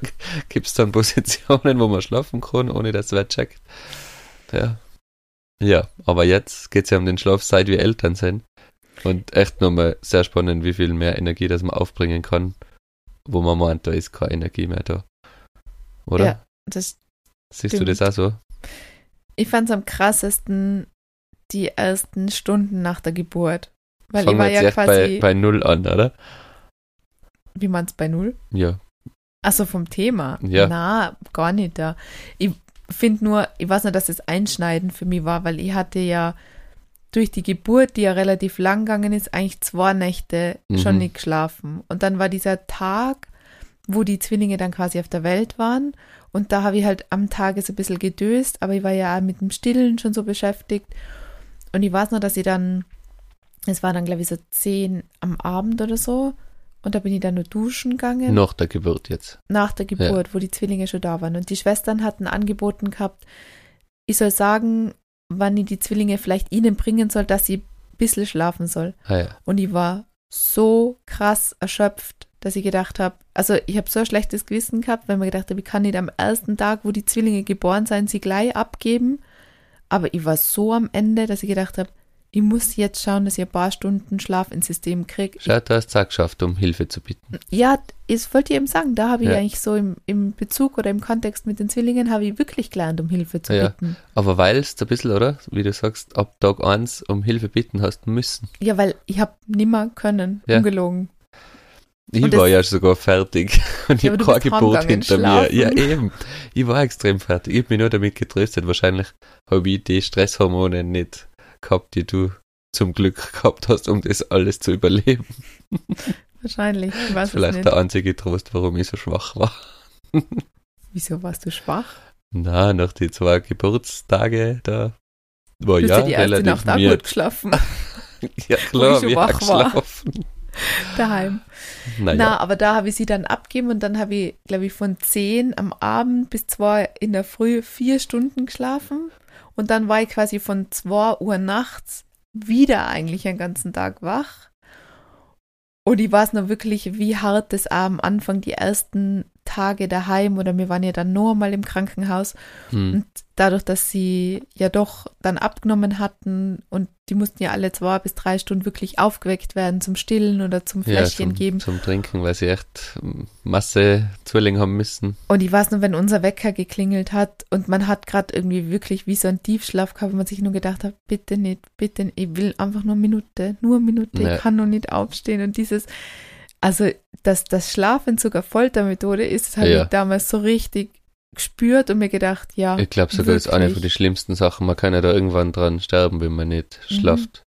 gibt es dann Positionen, wo man schlafen kann, ohne dass wer checkt. Ja. Ja, aber jetzt geht es ja um den Schlaf, seit wir Eltern sind. Und echt nochmal sehr spannend, wie viel mehr Energie das man aufbringen kann, wo man meint, da ist keine Energie mehr da. Oder? Ja, das, Siehst du stimmt. das auch so? ich fand es am krassesten die ersten Stunden nach der Geburt. Weil Fangen ich war wir jetzt ja quasi, bei, bei Null an, oder? wie man es bei Null? Ja. Achso, vom Thema. Ja. Na, gar nicht da. Ich finde nur, ich weiß nicht, dass es einschneidend für mich war, weil ich hatte ja durch die Geburt, die ja relativ lang gegangen ist, eigentlich zwei Nächte schon Mhm. nicht geschlafen. Und dann war dieser Tag, wo die Zwillinge dann quasi auf der Welt waren. Und da habe ich halt am Tage so ein bisschen gedöst, aber ich war ja auch mit dem Stillen schon so beschäftigt. Und ich weiß noch, dass ich dann, es war dann, glaube ich, so zehn am Abend oder so. Und da bin ich dann nur duschen gegangen Nach der Geburt jetzt. nach der Geburt, wo die Zwillinge schon da waren. Und die Schwestern hatten angeboten gehabt, ich soll sagen, wann ich die Zwillinge vielleicht ihnen bringen soll, dass sie ein bisschen schlafen soll. Ah, ja. Und ich war so krass erschöpft, dass ich gedacht habe, also ich habe so ein schlechtes Gewissen gehabt, weil mir gedacht habe, ich kann nicht am ersten Tag, wo die Zwillinge geboren sind, sie gleich abgeben. Aber ich war so am Ende, dass ich gedacht habe, ich muss jetzt schauen, dass ich ein paar Stunden Schlaf ins System kriege. Schau, du hast es auch geschafft, um Hilfe zu bitten. Ja, das wollte ich eben sagen. Da habe ich Ja. eigentlich so im, im Bezug oder im Kontext mit den Zwillingen habe ich wirklich gelernt, um Hilfe zu Ja. bitten. Aber weil es ein bisschen, oder? Wie du sagst, ab Tag 1 um Hilfe bitten hast müssen. Ja, weil ich habe nimmer können, Ja. ungelogen. Ich Und war ja sogar fertig. Und ich Ja, habe kein Gebot hinter mir. Ja, eben. Ich war extrem fertig. Ich habe mich nur damit getröstet. Wahrscheinlich habe ich die Stresshormone nicht gehabt, die du zum Glück gehabt hast, um das alles zu überleben. Wahrscheinlich. Ich weiß Vielleicht der einzige Trost, warum ich so schwach war. Wieso warst du schwach? Na, nach die zwei Geburtstage, da war Du ja ja die erste relativ Nacht auch gut geschlafen. Ja, ich klar, schon wie wach war. daheim. Naja, Na, aber da habe ich sie dann abgegeben und dann habe ich, glaube ich, von 10 am Abend bis 2 in der Früh vier Stunden geschlafen. Und dann war ich quasi von 2 Uhr nachts wieder eigentlich den ganzen Tag wach. Und ich weiß noch wirklich, wie hart das am Anfang die ersten Tage daheim oder wir waren ja dann nur mal im Krankenhaus hm. und dadurch, dass sie ja doch dann abgenommen hatten und die mussten ja alle zwei bis drei Stunden wirklich aufgeweckt werden zum Stillen oder zum ja, Fläschchen zum, geben. zum Trinken, weil sie echt Masse Zwilling haben müssen. Und ich weiß noch, wenn unser Wecker geklingelt hat und man hat gerade irgendwie wirklich wie so einen Tiefschlaf gehabt, wo man sich nur gedacht hat, bitte nicht, bitte nicht, ich will einfach nur eine Minute, nur eine Minute, Ja. ich kann noch nicht aufstehen. Und dieses, also, dass das Schlafen sogar Foltermethode ist, das habe Ja. ich damals so richtig gespürt und mir gedacht, ja, Ich glaube sogar, das ist eine von den schlimmsten Sachen. Man kann ja da irgendwann dran sterben, wenn man nicht Mhm. schlaft.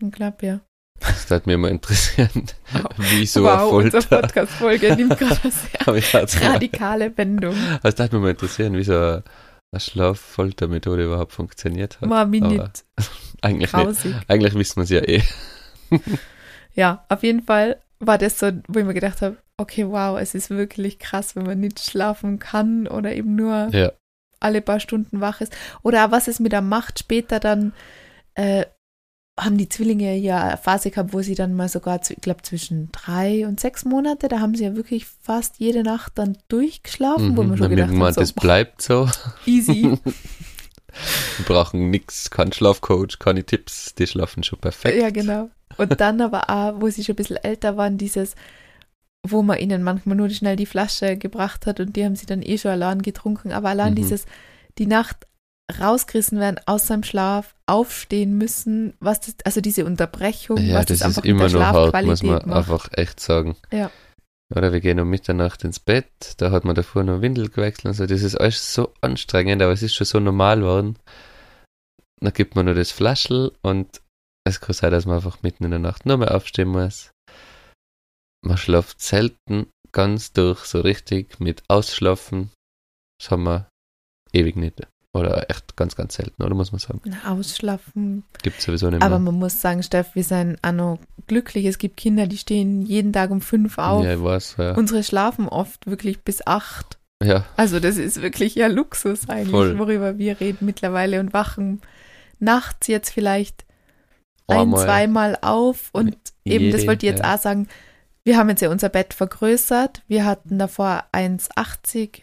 ich glaube ja. Das würde mich mal interessieren, Wow. wie so wow, eine Folter. unsere Podcast-Folge nimmt gerade eine sehr radikale Wendung. Das würde mich mal interessieren, wie so eine, eine Schlaffoltermethode überhaupt funktioniert hat. Mir aber nicht Eigentlich nicht. Eigentlich wissen wir es ja eh. Ja, auf jeden Fall war das so, wo ich mir gedacht habe, okay, wow, es ist wirklich krass, wenn man nicht schlafen kann oder eben nur Ja. alle paar Stunden wach ist. Oder auch was es mit der Macht später dann, äh, haben die Zwillinge ja eine Phase gehabt, wo sie dann mal sogar, ich glaube, zwischen drei und sechs Monate, da haben sie ja wirklich fast jede Nacht dann durchgeschlafen, wo Mhm. man schon gedacht hat, so, das boah, bleibt so. easy. Wir brauchen nichts, kein Schlafcoach, keine Tipps, die schlafen schon perfekt. Ja, genau. Und dann aber auch, wo sie schon ein bisschen älter waren, dieses, wo man ihnen manchmal nur schnell die Flasche gebracht hat und die haben sie dann eh schon allein getrunken. Aber allein Mhm. dieses, die Nacht rausgerissen werden aus seinem Schlaf, aufstehen müssen, was das, also diese Unterbrechung, Ja, was das das, einfach ist immer mit der noch hart, muss man macht. einfach echt sagen. Ja. Oder wir gehen um Mitternacht ins Bett, da hat man davor noch Windel gewechselt und so. Das ist alles so anstrengend, aber es ist schon so normal geworden. Dann gibt man nur das Flaschel und es kann sein, dass man einfach mitten in der Nacht nur mehr aufstehen muss. Man schlaft selten ganz durch, so richtig mit Ausschlafen. Das haben wir ewig nicht. Oder echt ganz, ganz selten, oder muss man sagen? Na, Ausschlafen. Gibt es sowieso nicht mehr. Aber man muss sagen, Steff, wir sind auch noch glücklich. Es gibt Kinder, die stehen jeden Tag um fünf auf. ja, ich weiß, ja. Unsere schlafen oft wirklich bis acht. ja. Also das ist wirklich ja Luxus eigentlich, Voll. worüber wir reden mittlerweile und wachen nachts jetzt vielleicht ein, zweimal auf. Und eben, das wollte ich jetzt ja. auch sagen, wir haben jetzt ja unser Bett vergrößert. Wir hatten davor 1,80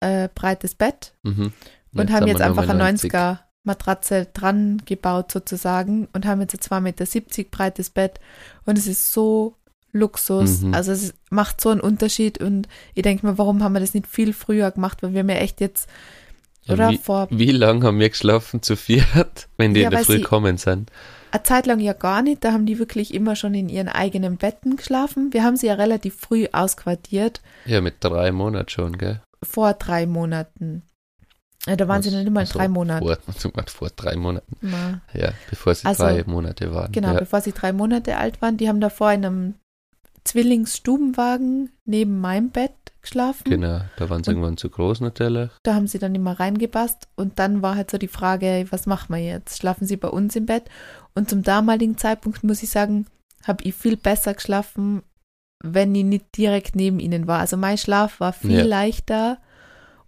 äh, breites Bett Mhm. Und haben jetzt einfach eine 90. 90er Matratze dran gebaut sozusagen und haben jetzt ein 2,70 Meter breites Bett und es ist so Luxus. Mhm. Also es macht so einen Unterschied und ich denke mir, warum haben wir das nicht viel früher gemacht, weil wir ja echt jetzt, Ja, oder wie, vor wie lange haben wir geschlafen zu viert, wenn die Ja, in der Früh sie- kommen sind? eine Zeit lang ja gar nicht, da haben die wirklich immer schon in ihren eigenen Betten geschlafen. Wir haben sie ja relativ früh ausquartiert, Ja, mit drei Monaten schon, gell? vor drei Monaten. Ja, da waren sie Was? noch nicht mal Ach so, drei Monate. Vor, sogar vor drei Monaten. Na. Ja, bevor sie Also, drei Monate waren. Genau, Ja. bevor sie drei Monate alt waren. Die haben davor in einem Zwillingsstubenwagen neben meinem Bett geschlafen. Genau, da waren sie Und- irgendwann zu groß natürlich. Da haben sie dann immer reingepasst. Und dann war halt so die Frage, was machen wir jetzt? Schlafen sie bei uns im Bett? Und zum damaligen Zeitpunkt muss ich sagen, habe ich viel besser geschlafen, wenn ich nicht direkt neben ihnen war. Also mein Schlaf war viel Ja. leichter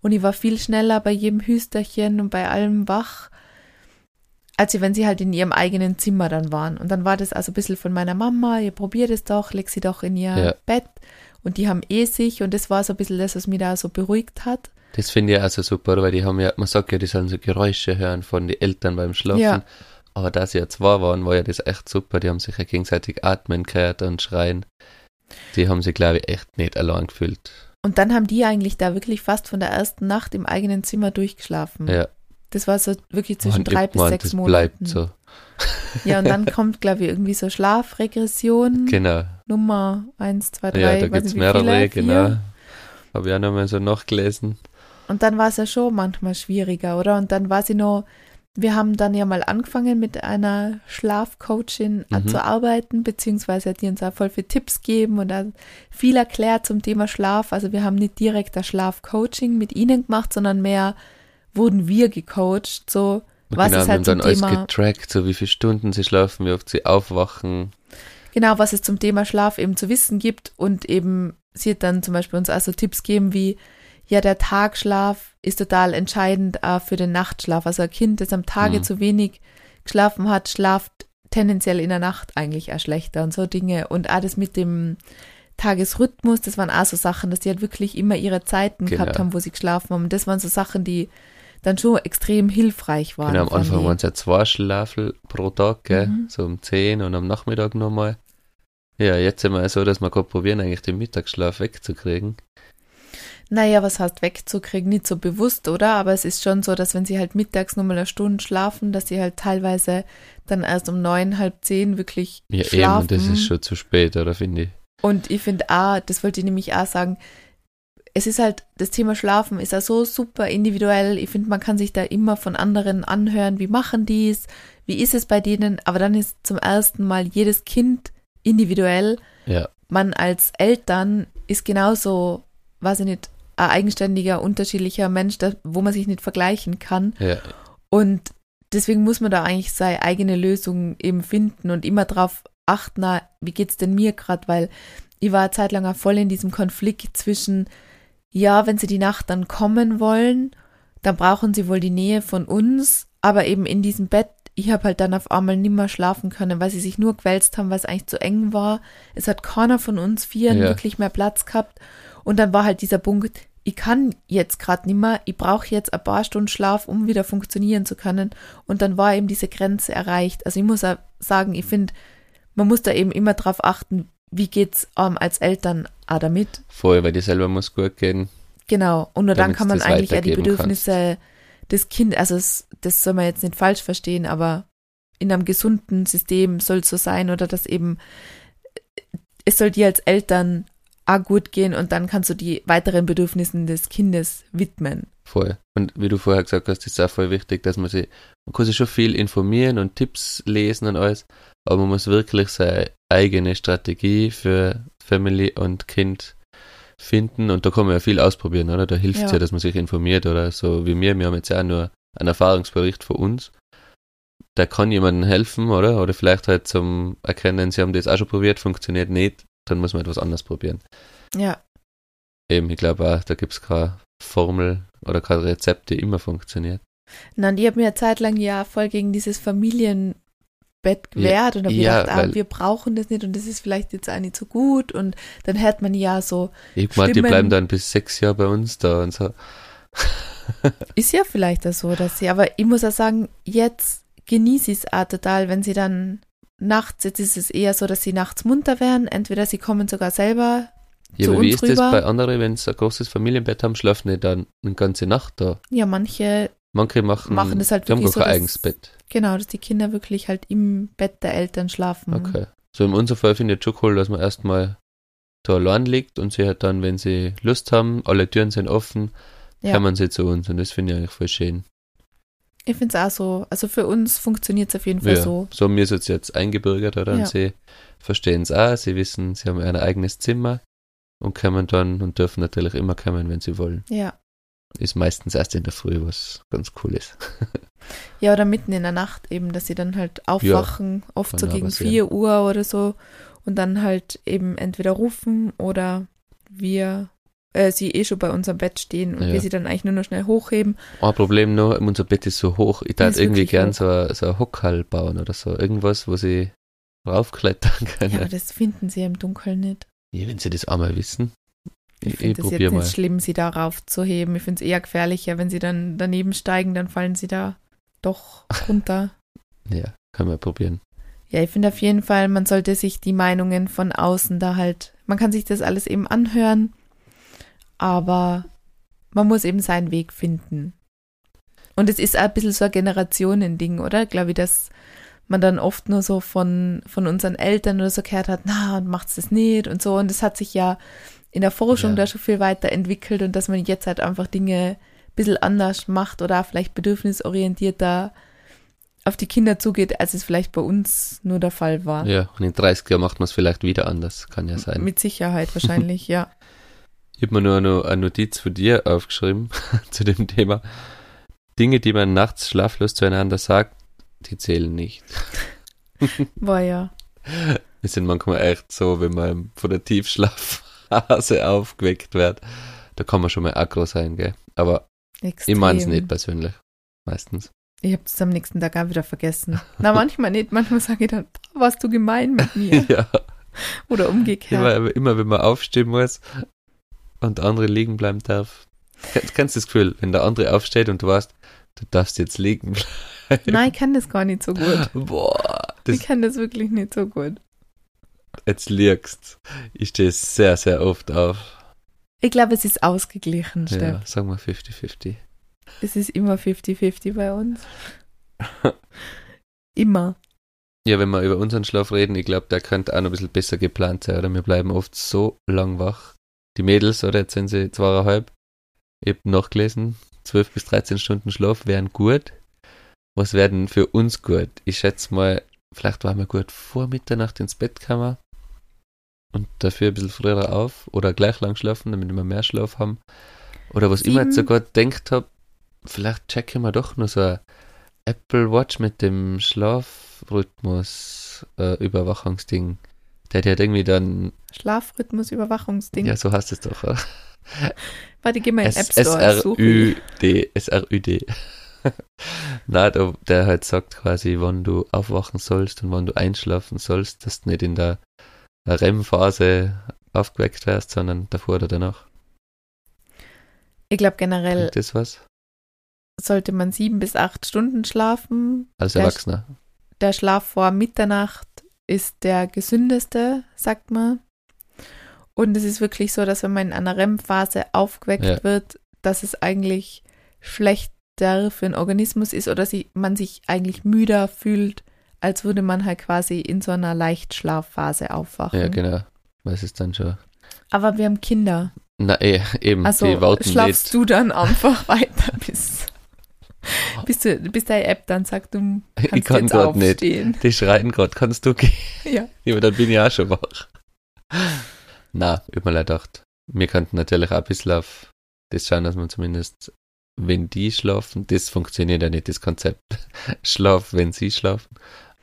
und ich war viel schneller bei jedem Hüsterchen und bei allem wach, als wenn sie halt in ihrem eigenen Zimmer dann waren. Und dann war das also ein bisschen von meiner Mama, ihr probiert es doch, leg sie doch in ihr Ja. Bett. Und die haben eh sich und das war so ein bisschen das, was mich da so beruhigt hat. Das finde ich also super, weil die haben ja, man sagt ja, die sollen so Geräusche hören von den Eltern beim Schlafen. Ja. Aber da sie ja zwei waren, war ja das echt super. Die haben sich ja gegenseitig atmen gehört und schreien. Die haben sich, glaube ich, echt nicht allein gefühlt. Und dann haben die eigentlich da wirklich fast von der ersten Nacht im eigenen Zimmer durchgeschlafen. Ja, Das war so wirklich zwischen und drei bis mein, sechs das Monaten. bleibt so. Ja, und dann kommt, glaube ich, irgendwie so Schlafregression, Genau. Nummer eins, zwei, drei, Ja, da gibt es mehrere, viele, genau. Habe ich auch nochmal so nachgelesen. Und dann war es ja schon manchmal schwieriger, oder? Und dann war sie noch, wir haben dann ja mal angefangen mit einer Schlafcoachin Mhm. zu arbeiten, beziehungsweise hat die uns auch voll viele Tipps gegeben und auch viel erklärt zum Thema Schlaf. Also wir haben nicht direkt das Schlafcoaching mit ihnen gemacht, sondern mehr wurden wir gecoacht, so was genau, ist wir halt haben zum dann alles Thema, getrackt, so wie viele Stunden sie schlafen, wie oft sie aufwachen. genau, was es zum Thema Schlaf eben zu wissen gibt und eben sie hat dann zum Beispiel uns also Tipps gegeben wie, ja, der Tagschlaf ist total entscheidend auch für den Nachtschlaf. Also ein Kind, das am Tage Mhm. zu wenig geschlafen hat, schlaft tendenziell in der Nacht eigentlich auch schlechter und so Dinge. Und auch das mit dem Tagesrhythmus, das waren auch so Sachen, dass die halt wirklich immer ihre Zeiten gehabt Genau. haben, wo sie geschlafen haben. Und das waren so Sachen, die dann schon extrem hilfreich waren. Genau, am Anfang waren es ja zwei Schlafel pro Tag, gell? Mhm. so um 10 und am Nachmittag nochmal. Ja, jetzt sind wir ja so, dass wir gerade probieren, eigentlich den Mittagsschlaf wegzukriegen. Naja, was heißt wegzukriegen? Nicht so bewusst, oder? Aber es ist schon so, dass wenn sie halt mittags nur mal eine Stunde schlafen, dass sie halt teilweise dann erst um neun, halb zehn wirklich Ja, schlafen. eben, das ist schon zu spät, oder finde ich? Und ich finde auch, das wollte ich nämlich auch sagen, es ist halt, das Thema Schlafen ist ja so super individuell. Ich finde, man kann sich da immer von anderen anhören, wie machen die es, wie ist es bei denen, aber dann ist zum ersten Mal jedes Kind individuell. Ja, Man als Eltern ist genauso, weiß ich nicht, ein eigenständiger, unterschiedlicher Mensch, da, wo man sich nicht vergleichen kann. ja, Und deswegen muss man da eigentlich seine eigene Lösung eben finden und immer drauf achten, na, wie geht's denn mir gerade, weil ich war eine Zeit lang auch voll in diesem Konflikt zwischen, ja, wenn sie die Nacht dann kommen wollen, dann brauchen sie wohl die Nähe von uns, aber eben in diesem Bett, ich habe halt dann auf einmal nimmer schlafen können, weil sie sich nur gewälzt haben, weil es eigentlich zu eng war. Es hat keiner von uns Vieren Ja. wirklich mehr Platz gehabt. Und dann war halt dieser Punkt, ich kann jetzt gerade nimmer, ich brauche jetzt ein paar Stunden Schlaf, um wieder funktionieren zu können. Und dann war eben diese Grenze erreicht. Also ich muss auch sagen, ich finde, man muss da eben immer drauf achten, wie geht's ähm, als Eltern auch damit. voll, weil die selber muss gut gehen. Genau. Und nur dann kann man das eigentlich ja die Bedürfnisse des Kindes, also es, das soll man jetzt nicht falsch verstehen, aber in einem gesunden System soll es so sein oder dass eben es soll dir als Eltern auch gut gehen und dann kannst du die weiteren Bedürfnissen des Kindes widmen. Voll. Und wie du vorher gesagt hast, ist auch voll wichtig, dass man sich, man kann sich schon viel informieren und Tipps lesen und alles, aber man muss wirklich seine eigene Strategie für Family und Kind finden und da kann man ja viel ausprobieren, oder? Da hilft es Ja. ja. dass man sich informiert oder so wie mir. Wir haben jetzt ja auch nur ein Erfahrungsbericht von uns. Da kann jemandem helfen, oder? Oder vielleicht halt zum Erkennen, sie haben das auch schon probiert, funktioniert nicht, dann muss man etwas anderes probieren. Ja, Eben, ich glaube auch, da gibt es keine Formel oder kein Rezept, die immer funktioniert. Na, und ich habe mir eine Zeit lang ja voll gegen dieses Familienbett gewehrt und habe ja, gedacht, ah, wir brauchen das nicht und das ist vielleicht jetzt auch nicht so gut und dann hört man ja so, Ich meine, die bleiben dann bis sechs Jahre bei uns da und so. ist ja vielleicht auch so, dass sie, aber ich muss auch sagen, jetzt genieße ich es auch total, wenn sie dann nachts, jetzt ist es eher so, dass sie nachts munter werden, entweder sie kommen sogar selber, Ja, Zu aber wie uns ist das rüber. bei anderen, wenn sie ein großes Familienbett haben, schlafen die dann eine ganze Nacht da? ja, manche Manche machen, machen das halt die haben wirklich gar so, kein eigenes Bett. genau, dass die Kinder wirklich halt im Bett der Eltern schlafen. Okay. So in unserem Fall finde ich schon cool, dass man erstmal da allein liegt und sie halt dann, wenn sie Lust haben, alle Türen sind offen, Ja. kommen sie zu uns und das finde ich eigentlich voll schön. Ich finde es auch so, also für uns funktioniert es auf jeden Fall Ja, so. so mir ist es jetzt eingebürgert, oder? Ja. Und sie verstehen es auch, sie wissen, sie haben ein eigenes Zimmer und kommen dann und dürfen natürlich immer kommen, wenn sie wollen. Ja. Ist meistens erst in der Früh, was ganz cool ist. Ja, oder mitten in der Nacht eben, dass sie dann halt aufwachen, oft kann so gegen passieren. 4 Uhr oder so und dann halt eben entweder rufen oder wir, äh, sie eh schon bei unserem Bett stehen und Ja. wir sie dann eigentlich nur noch schnell hochheben. Ein Problem noch, unser Bett ist so hoch. Ich ist irgendwie gern hoch. so ein, so ein Hockhall bauen oder so. Irgendwas, wo sie raufklettern können. Ja, Ja, aber das finden sie im Dunkeln nicht. wenn sie das einmal wissen. Ich Ich, ich, finde es jetzt probiere nicht mal. schlimm, sie da raufzuheben. Ich finde es eher gefährlicher, wenn sie dann daneben steigen, dann fallen sie da doch runter. Ja, können wir probieren. Ja, ich finde auf jeden Fall, man sollte sich die Meinungen von außen da halt, man kann sich das alles eben anhören, aber man muss eben seinen Weg finden. Und es ist auch ein bisschen so ein Generationending, oder? Glaube ich, dass man dann oft nur so von, von unseren Eltern oder so gehört hat, na, und macht's das nicht und so. Und es hat sich ja in der Forschung Ja. da schon viel weiterentwickelt und dass man jetzt halt einfach Dinge ein bisschen anders macht oder vielleicht bedürfnisorientierter auf die Kinder zugeht, als es vielleicht bei uns nur der Fall war. Ja, und in 30 Jahren macht man es vielleicht wieder anders. Kann ja sein. Mit Sicherheit wahrscheinlich, ja. Ich habe mir nur noch eine Notiz von dir aufgeschrieben zu dem Thema. Dinge, die man nachts schlaflos zueinander sagt, die zählen nicht. War ja. Wir sind manchmal echt so, wenn man von der Tiefschlafphase aufgeweckt wird. Da kann man schon mal aggro sein, gell? Aber Extrem. ich meine es nicht persönlich. Meistens. Ich habe es am nächsten Tag auch wieder vergessen. Na, manchmal nicht. Manchmal sage ich dann, "Boah, warst du gemein mit mir? ja. Oder umgekehrt. Immer, immer wenn man aufstehen muss und der andere liegen bleiben darf. Kennst, kennst du das Gefühl, wenn der andere aufsteht und du weißt, du darfst jetzt liegen bleiben? Nein, ich kann das gar nicht so gut. Boah, ich das, kann das wirklich nicht so gut. jetzt liegst. Ich stehe sehr, sehr oft auf. Ich glaube, es ist ausgeglichen, Steff. Ja, sagen wir 50-50. Es ist immer 50-50 bei uns. immer. Ja, wenn wir über unseren Schlaf reden, ich glaube, der könnte auch noch ein bisschen besser geplant sein, oder? Wir bleiben oft so lang wach. Die Mädels, oder jetzt sind sie zweieinhalb, ich habe nachgelesen, 12 bis 13 Stunden Schlaf wären gut. Was werden für uns gut? Ich schätze mal, vielleicht waren wir gut vor Mitternacht ins Bett gekommen und dafür ein bisschen früher auf oder gleich lang schlafen, damit wir mehr Schlaf haben. Oder was ich mir jetzt Sieben. sogar denkt habe, vielleicht checken wir doch nur so ein Apple Watch mit dem Schlafrhythmus äh. Der hat ja irgendwie dann, Schlafrhythmus, Überwachungsding. ja, so heißt es doch. oder? Warte, geh mal in den S- App Store. S-R-Ü-D, S-R-Ü-D. Na, der, der halt sagt quasi, wann du aufwachen sollst und wann du einschlafen sollst, dass du nicht in der REM-Phase aufgeweckt wirst, sondern davor oder danach. Ich glaube, generell das was? sollte man sieben bis acht Stunden schlafen. Als Der- Erwachsener. Der Schlaf vor Mitternacht ist der gesündeste, sagt man. Und es ist wirklich so, dass wenn man in einer REM-Phase aufgeweckt Ja. wird, dass es eigentlich schlechter für den Organismus ist oder sie, man sich eigentlich müder fühlt, als würde man halt quasi in so einer Leichtschlafphase aufwachen. Ja, genau. Es ist dann schon. Aber wir haben Kinder. Na, eh, eben, Also die schlafst nicht. du dann einfach weiter, bis, bis, du, bis deine App dann sagt, du kannst Ich kann jetzt grad nicht. aufstehen. Die schreien gerade, kannst du gehen? Ja. Ja, aber dann bin ich auch schon wach. Na, ich hab mir gedacht. Wir könnten natürlich auch ein bisschen auf das schauen, dass wir zumindest wenn die schlafen. Das funktioniert ja nicht, das Konzept. Schlaf, wenn sie schlafen.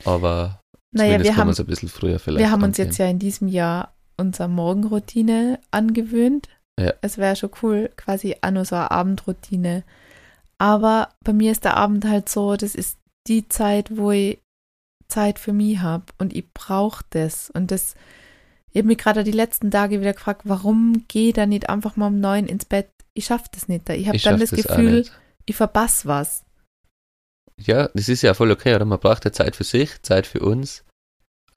Aber Naja, wir haben, man es ein bisschen früher vielleicht wir haben uns angehen. jetzt ja in diesem Jahr unsere Morgenroutine angewöhnt. Ja. Es wäre schon cool, quasi so eine Abendroutine. Aber bei mir ist der Abend halt so, das ist die Zeit, wo ich Zeit für mich habe und ich brauche das. Und das, ich habe mich gerade die letzten Tage wieder gefragt, warum gehe ich da nicht einfach mal um neun ins Bett? Ich schaffe das nicht. Ich habe dann das auch Gefühl, ich verpasse was. Ja, das ist ja voll okay, oder? Man braucht ja Zeit für sich, Zeit für uns.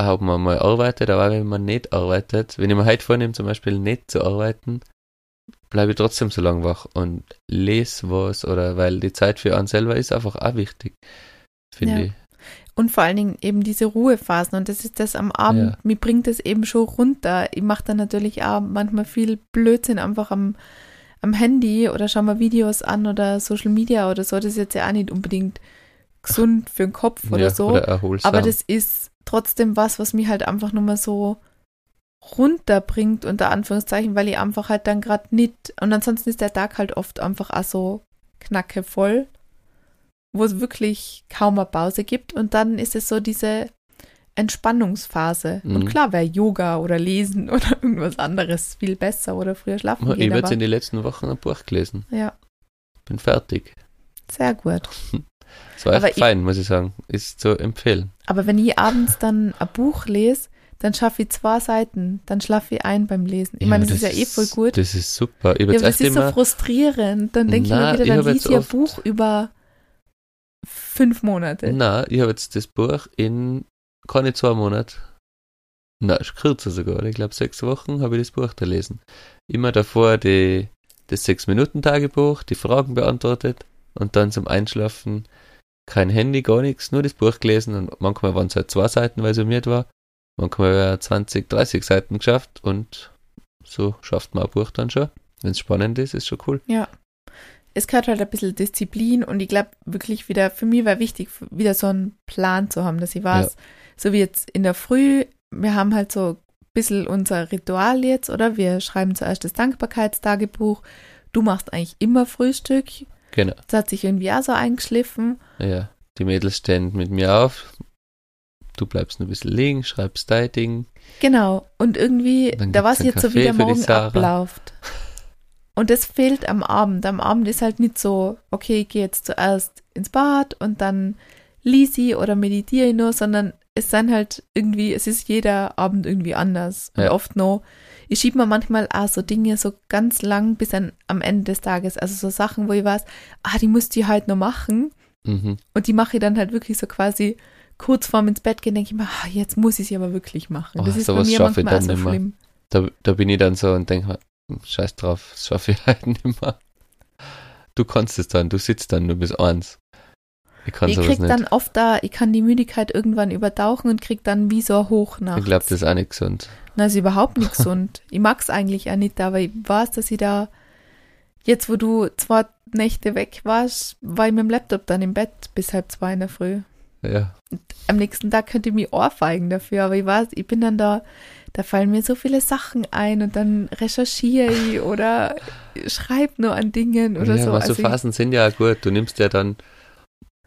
Auch Ob man mal arbeitet, aber wenn man nicht arbeitet, wenn ich mir heute vornehme, zum Beispiel nicht zu arbeiten, bleibe trotzdem so lang wach und lese was oder weil die Zeit für einen selber ist einfach auch wichtig, finde Ja. ich. Und vor allen Dingen eben diese Ruhephasen. Und das ist das am Abend, Ja. mir bringt das eben schon runter. Ich mache dann natürlich auch manchmal viel Blödsinn einfach am, am Handy oder schaue mir Videos an oder Social Media oder so. Das ist jetzt ja auch nicht unbedingt gesund für den Kopf oder ja, so. Oder. Aber das ist trotzdem was, was mich halt einfach nur mal so runterbringt, unter Anführungszeichen, weil ich einfach halt dann gerade nicht, und ansonsten ist der Tag halt oft einfach auch so knackevoll, wo es wirklich kaum eine Pause gibt und dann ist es so diese Entspannungsphase. Und Mhm. klar wäre Yoga oder Lesen oder irgendwas anderes viel besser oder früher schlafen ich gehen, habe jetzt in den letzten Wochen ein Buch gelesen. ja, Bin fertig. sehr gut. Es war Aber echt ich- fein, muss ich sagen. Ist zu empfehlen. Aber wenn ich abends dann ein Buch lese, dann schaffe ich zwei Seiten, dann schlafe ich ein beim Lesen. Ich meine, das, ist ja eh voll gut. Das ist super. Ich Ja, aber das ist so frustrierend. Dann denke ich mir wieder, dann liest ich ein Buch über fünf Monate. na, ich habe jetzt das Buch in keine zwei Monate, na, ist kürzer sogar, ich glaube sechs Wochen habe ich das Buch da gelesen. Immer davor die, das Sechs-Minuten-Tagebuch, die Fragen beantwortet und dann zum Einschlafen kein Handy, gar nichts, nur das Buch gelesen und manchmal waren es halt zwei Seiten, weil es ummiert war. Manchmal wäre 20, 30 Seiten geschafft und so schafft man ein Buch dann schon. Wenn es spannend ist, ist schon cool. Ja. Es gehört halt ein bisschen Disziplin und ich glaube wirklich wieder, für mich war wichtig, wieder so einen Plan zu haben, dass ich weiß, so wie jetzt in der Früh, wir haben halt so ein bisschen unser Ritual jetzt, oder? Wir schreiben zuerst das Dankbarkeitstagebuch. Du machst eigentlich immer Frühstück. Genau. Das hat sich irgendwie auch so eingeschliffen. Ja, die Mädels stehen mit mir auf. Du bleibst nur ein bisschen liegen, schreibst dein Ding. Genau. Und irgendwie, da ich einen jetzt so, wie Kaffee der Morgen abläuft. Und das fehlt am Abend. Am Abend ist halt nicht so, okay, ich gehe jetzt zuerst ins Bad und dann lies ich oder meditiere ich nur, sondern es sind halt irgendwie, es ist jeder Abend irgendwie anders. Und Ja. oft noch, ich schiebe mir manchmal auch so Dinge so ganz lang bis an, am Ende des Tages. Also so Sachen, wo ich weiß, ah, die musst du halt noch machen. Mhm. Und die mache ich dann halt wirklich so quasi kurz vorm ins Bett gehen, denke ich mir, ah, jetzt muss ich sie aber wirklich machen. Oh, das ist bei mir schaffe ich manchmal so nicht mehr. schlimm. Da, da bin ich dann so und denke mir, scheiß drauf, das schaffe ich halt nicht mehr. Du kannst es dann, du sitzt dann nur bis eins. Ich kann Ich krieg nicht. dann oft da, ich kann die Müdigkeit irgendwann übertauchen und krieg dann wie so eine Hochnacht. ich glaube, das ist auch nicht gesund. Na, ist überhaupt nicht gesund. ich mag's eigentlich auch nicht, aber ich weiß, dass ich da, jetzt wo du zwei Nächte weg warst, war ich mit dem Laptop dann im Bett bis halb zwei in der Früh. Ja, Am nächsten Tag könnte ich mich ohrfeigen dafür, aber ich weiß, ich bin dann da, da fallen mir so viele Sachen ein und dann recherchiere ich oder schreibe nur an Dingen oder ja so. aber so Also ich- Phasen sind ja gut. Du nimmst ja dann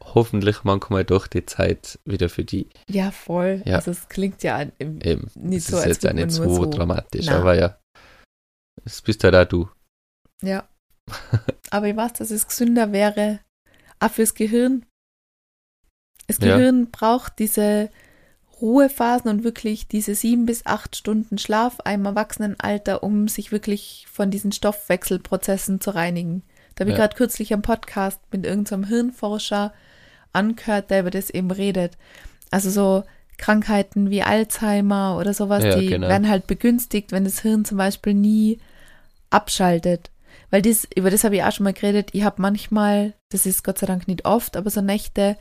hoffentlich manchmal doch die Zeit wieder für die. ja, voll. Ja. Also es klingt ja im- Eben. nicht so, ist als jetzt man nicht so so. dramatisch, Na. aber ja. Es bist halt auch du. Ja. Aber ich weiß, dass es gesünder wäre, auch fürs Gehirn. Das Ja. Gehirn braucht diese Ruhephasen und wirklich diese sieben bis acht Stunden Schlaf im Erwachsenenalter, um sich wirklich von diesen Stoffwechselprozessen zu reinigen. Da habe ich Ja. gerade kürzlich am Podcast mit irgendeinem Hirnforscher angehört, der über das eben redet. Also so Krankheiten wie Alzheimer oder sowas, Ja, die genau. werden halt begünstigt, wenn das Hirn zum Beispiel nie abschaltet. Weil das, über das habe ich auch schon mal geredet, ich habe manchmal, das ist Gott sei Dank nicht oft, aber so Nächte,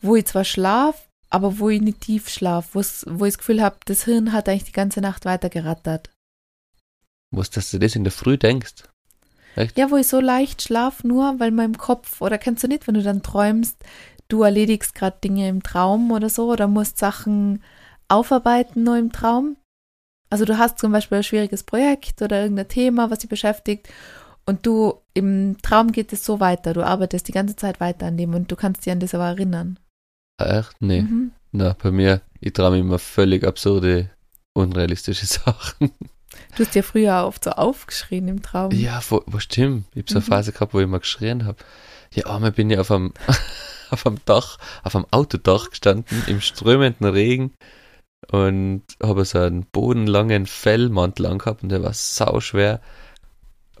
wo ich zwar schlaf, aber wo ich nicht tief schlaf, wo ich das Gefühl habe, das Hirn hat eigentlich die ganze Nacht weitergerattert. Was, dass du das in der Früh denkst? Ja, wo ich so leicht schlaf, nur weil mein Kopf, oder kennst du nicht, wenn du dann träumst, du erledigst gerade Dinge im Traum oder so, oder musst Sachen aufarbeiten nur im Traum? Also du hast zum Beispiel ein schwieriges Projekt oder irgendein Thema, was dich beschäftigt, Und du, im Traum geht es so weiter, du arbeitest die ganze Zeit weiter an dem und du kannst dich an das aber erinnern. Echt? Nee. Mhm. Na, bei mir, ich traue immer völlig absurde, unrealistische Sachen. Du hast ja früher oft so aufgeschrien im Traum. Ja, wo, wo stimmt. Ich habe so eine Mhm. Phase gehabt, wo ich mal geschrien habe. Ja, einmal bin ich auf einem, auf einem Dach, auf einem Autodach gestanden, im strömenden Regen und habe so einen bodenlangen Fellmantel angehabt und der war sauschwer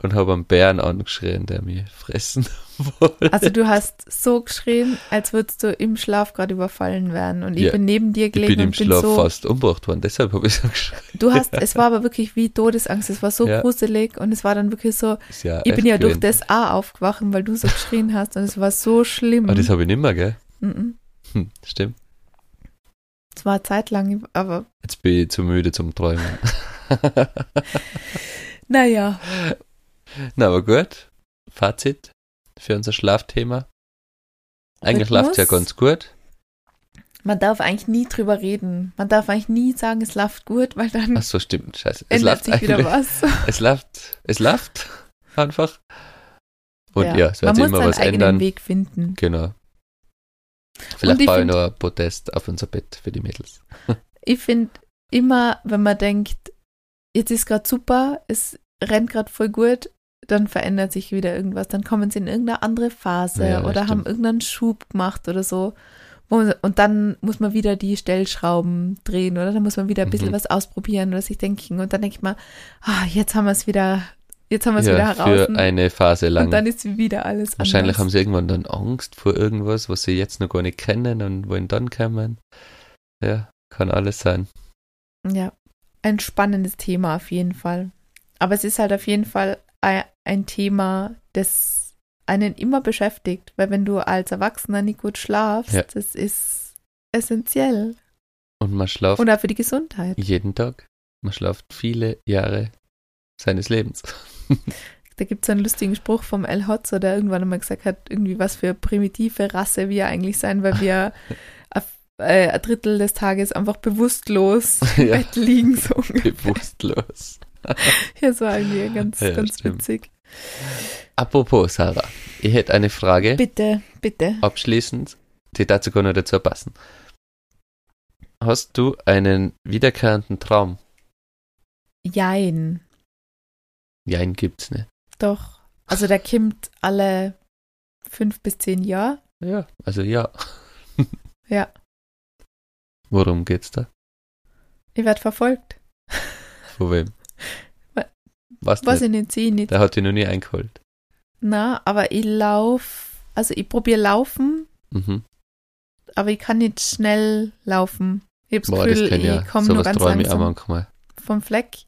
und habe einen Bären angeschrien, der mich fressen wollte. Also du hast so geschrien, als würdest du im Schlaf gerade überfallen werden. Und ich Ja, bin neben dir ich gelegen bin im und bin Schlaf so. fast umgebracht worden, deshalb habe ich so geschrien. Du hast, es war aber wirklich wie Todesangst. Es war so Ja. gruselig und es war dann wirklich so. Ja Ich bin ja durch gewesen. das A aufgewacht, weil du so geschrien hast und es war so schlimm. Aber das habe ich nicht mehr, gell? Mhm. Hm, stimmt. Es war zeitlang, aber Jetzt bin ich zu müde zum Träumen. naja. Na, aber gut. Fazit für unser Schlafthema. Eigentlich läuft es ja ganz gut. Man darf eigentlich nie drüber reden. Man darf eigentlich nie sagen, es läuft gut, weil dann Ach so, stimmt. Scheiße. Es ändert läuft sich wieder was. Es läuft. Es läuft. Einfach. Und ja, es man wird sich muss immer seinen was eigenen ändern. Weg finden. Genau. Vielleicht ich baue ich noch ein Protest auf unser Bett für die Mädels. Ich finde immer, wenn man denkt, jetzt ist gerade super, es rennt gerade voll gut, dann verändert sich wieder irgendwas. Dann kommen sie in irgendeine andere Phase Ja, oder haben irgendeinen Schub gemacht oder so. Und dann muss man wieder die Stellschrauben drehen oder dann muss man wieder ein bisschen Mhm. was ausprobieren oder sich denken. Und dann denke ich mal, ah, jetzt haben wir es wieder, jetzt haben wir es wieder Ja, heraus. für eine Phase lang. Und dann ist wieder alles Wahrscheinlich haben anders. sie irgendwann dann Angst vor irgendwas, was sie jetzt noch gar nicht kennen und wollen dann kommen. Ja, kann alles sein. Ja, ein spannendes Thema auf jeden Fall. Aber es ist halt auf jeden Fall ein, Thema, das einen immer beschäftigt, weil wenn du als Erwachsener nicht gut schlafst, Ja. das ist essentiell. Und man schlaft Und auch für die Gesundheit. jeden Tag. Man schlaft viele Jahre seines Lebens. Da gibt es einen lustigen Spruch vom El Hotzo, der irgendwann einmal gesagt hat, irgendwie was für primitive Rasse wir eigentlich sein, weil wir äh, ein Drittel des Tages einfach bewusstlos im Ja. Bett liegen, so ungefähr. Bewusstlos. Ja, so irgendwie ganz, Ja, ganz stimmt. witzig. Apropos, Sarah, ich hätte eine Frage Bitte, bitte. abschließend, die dazu gar nicht dazu passen. Hast du einen wiederkehrenden Traum? Jein. Ja, ihn gibt's nicht. Doch. Also der kommt alle fünf bis zehn Jahre. Ja, also ja. Ja. Worum geht's da? Ich werde verfolgt. Von wem? Was Weiß nicht? ich nicht, sehe ich nicht. Der hat dich noch nie eingeholt. Na, aber ich lauf, also ich probiere laufen, Mhm. aber ich kann nicht schnell laufen. Ich habe das das Gefühl, kann ja. ich komme nur Sowas ganz ich langsam vom Fleck.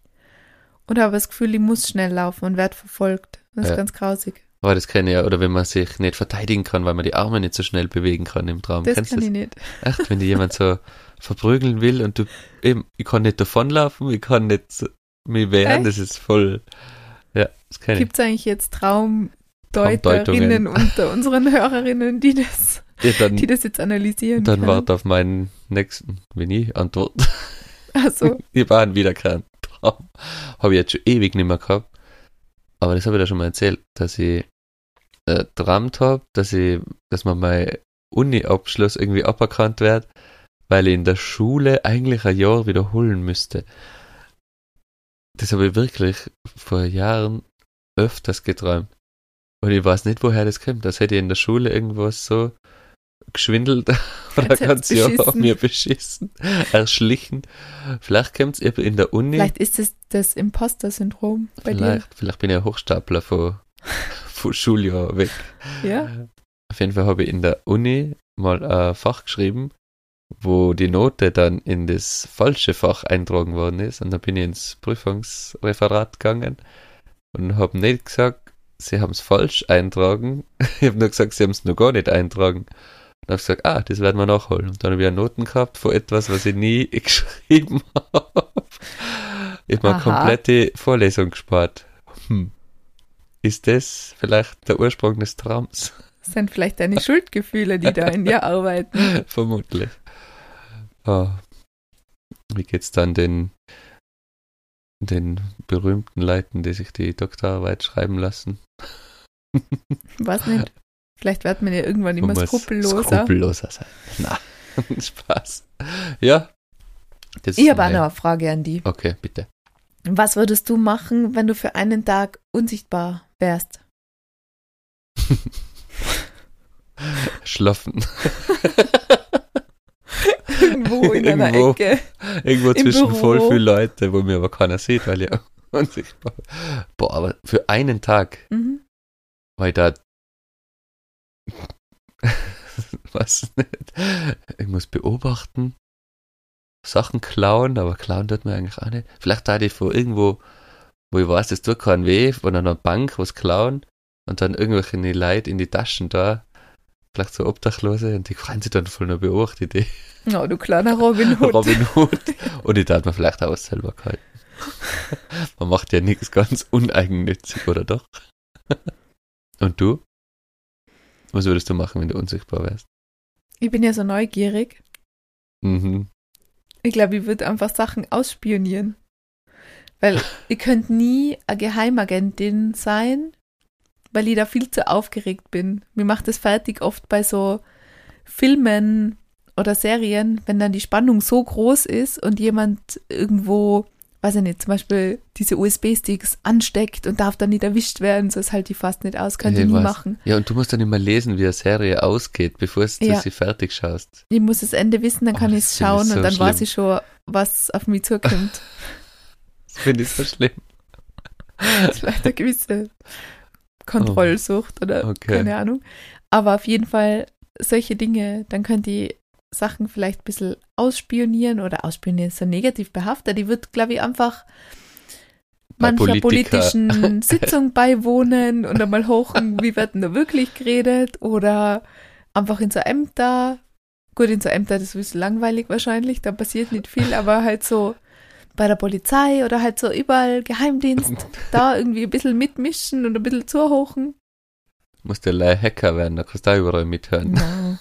Und habe das Gefühl, ich muss schnell laufen und werde verfolgt. Das ist Ja. ganz grausig. Aber das kenne ich ja. Oder wenn man sich nicht verteidigen kann, weil man die Arme nicht so schnell bewegen kann im Traum. Das Kennst kann du ich das? nicht. Echt, wenn dir jemand so verprügeln will und du eben, ich kann nicht davonlaufen, ich kann nicht so- mich wehren, das ist voll. Ja, das ich. Gibt es eigentlich jetzt Traumdeuterinnen unter unseren Hörerinnen, die das, Ja, dann die das jetzt analysieren dann können? wart auf meinen nächsten, wenn ich antworte. Also, Ich war ein wiederkehrender Traum. Habe ich jetzt schon ewig nicht mehr gehabt. Aber das habe ich da schon mal erzählt, dass ich äh, geträumt habe, dass ich, dass man mein Uni-Abschluss irgendwie aberkannt wird, weil ich in der Schule eigentlich ein Jahr wiederholen müsste. Das habe ich wirklich vor Jahren öfters geträumt. Und ich weiß nicht, woher das kommt. Das hätte ich in der Schule irgendwas so geschwindelt oder Ganz beschissen. mir beschissen, erschlichen. Vielleicht kommt es in der Uni. vielleicht ist es das Imposter-Syndrom bei Vielleicht, vielleicht bin ich ein Hochstapler von, von Schuljahr weg. dir. Ja? Auf jeden Fall habe ich in der Uni mal ein Fach geschrieben, wo die Note dann in das falsche Fach eintragen worden ist. Und dann bin ich ins Prüfungsreferat gegangen und habe nicht gesagt, sie haben es falsch eintragen. Ich habe nur gesagt, sie haben es noch gar nicht eintragen. Und habe gesagt, ah, das werden wir nachholen. Und dann habe ich Noten gehabt von etwas, was ich nie geschrieben habe. Ich habe mir komplette Vorlesung gespart. Hm. Ist das vielleicht der Ursprung des Traums? Das sind vielleicht deine Schuldgefühle, die da in dir arbeiten. Vermutlich. Ah. Wie geht's dann den den berühmten Leuten, die sich die Doktorarbeit schreiben lassen. Was nicht? Vielleicht wird man ja irgendwann immer skrupelloser. Skrupelloser sein. Na, Spaß. Ja. Das Ich habe auch noch eine Frage an die. Okay, bitte. Was würdest du machen, wenn du für einen Tag unsichtbar wärst? Schlafen. Irgendwo in einer Irgendwo. Ecke. Irgendwo zwischen Büro. voll viel Leute, wo mir aber keiner sieht, weil ja unsichtbar. Boah, aber für einen Tag, Mhm. weil da was nicht. Ich muss beobachten, Sachen klauen, aber klauen tut mir eigentlich auch nicht. Vielleicht da ich von irgendwo, wo ich weiß, das tut keinen weh, von einer Bank was klauen und dann irgendwelche Leute in die Taschen da, vielleicht so Obdachlose und die freuen sich dann voll noch beobachtet, die Oh, du kleiner Robin Hood. Robin Hood. Und ich darf mir vielleicht auch selber halten. Man macht ja nichts ganz uneigennützig, oder doch? Und du? Was würdest du machen, wenn du unsichtbar wärst? Ich bin ja so neugierig. Mhm. Ich glaube, ich würde einfach Sachen ausspionieren. Weil ich könnte nie eine Geheimagentin sein, weil ich da viel zu aufgeregt bin. Mir macht es fertig oft bei so Filmen oder Serien, wenn dann die Spannung so groß ist und jemand irgendwo, weiß ich nicht, zum Beispiel diese USB-Sticks ansteckt und darf dann nicht erwischt werden, so ist halt die fast nicht aus, könnte ich nie weiß. machen. Ja, und du musst dann immer lesen, wie eine Serie ausgeht, bevor du Ja. sie fertig schaust. Ich muss das Ende wissen, dann Oh, kann ich das es schauen so und dann weiß schlimm. ich schon, was auf mich zukommt. Das finde ich so schlimm. Das ist vielleicht eine gewisse Kontrollsucht oder Okay. keine Ahnung. Aber auf jeden Fall solche Dinge, dann könnt ihr Sachen vielleicht ein bisschen ausspionieren oder ausspionieren ist so negativ behaftet. Die wird, glaube ich, einfach Bei mancher Politiker. politischen Sitzung beiwohnen und einmal hochen, wie wird denn da wirklich geredet oder einfach in so Ämter. Gut, in so Ämter, das ist ein bisschen langweilig wahrscheinlich, da passiert nicht viel, aber halt so bei der Polizei oder halt so überall Geheimdienst, da irgendwie ein bisschen mitmischen und ein bisschen zuhochen. Du musst ja leider Hacker werden, da kannst du auch überall mithören. No.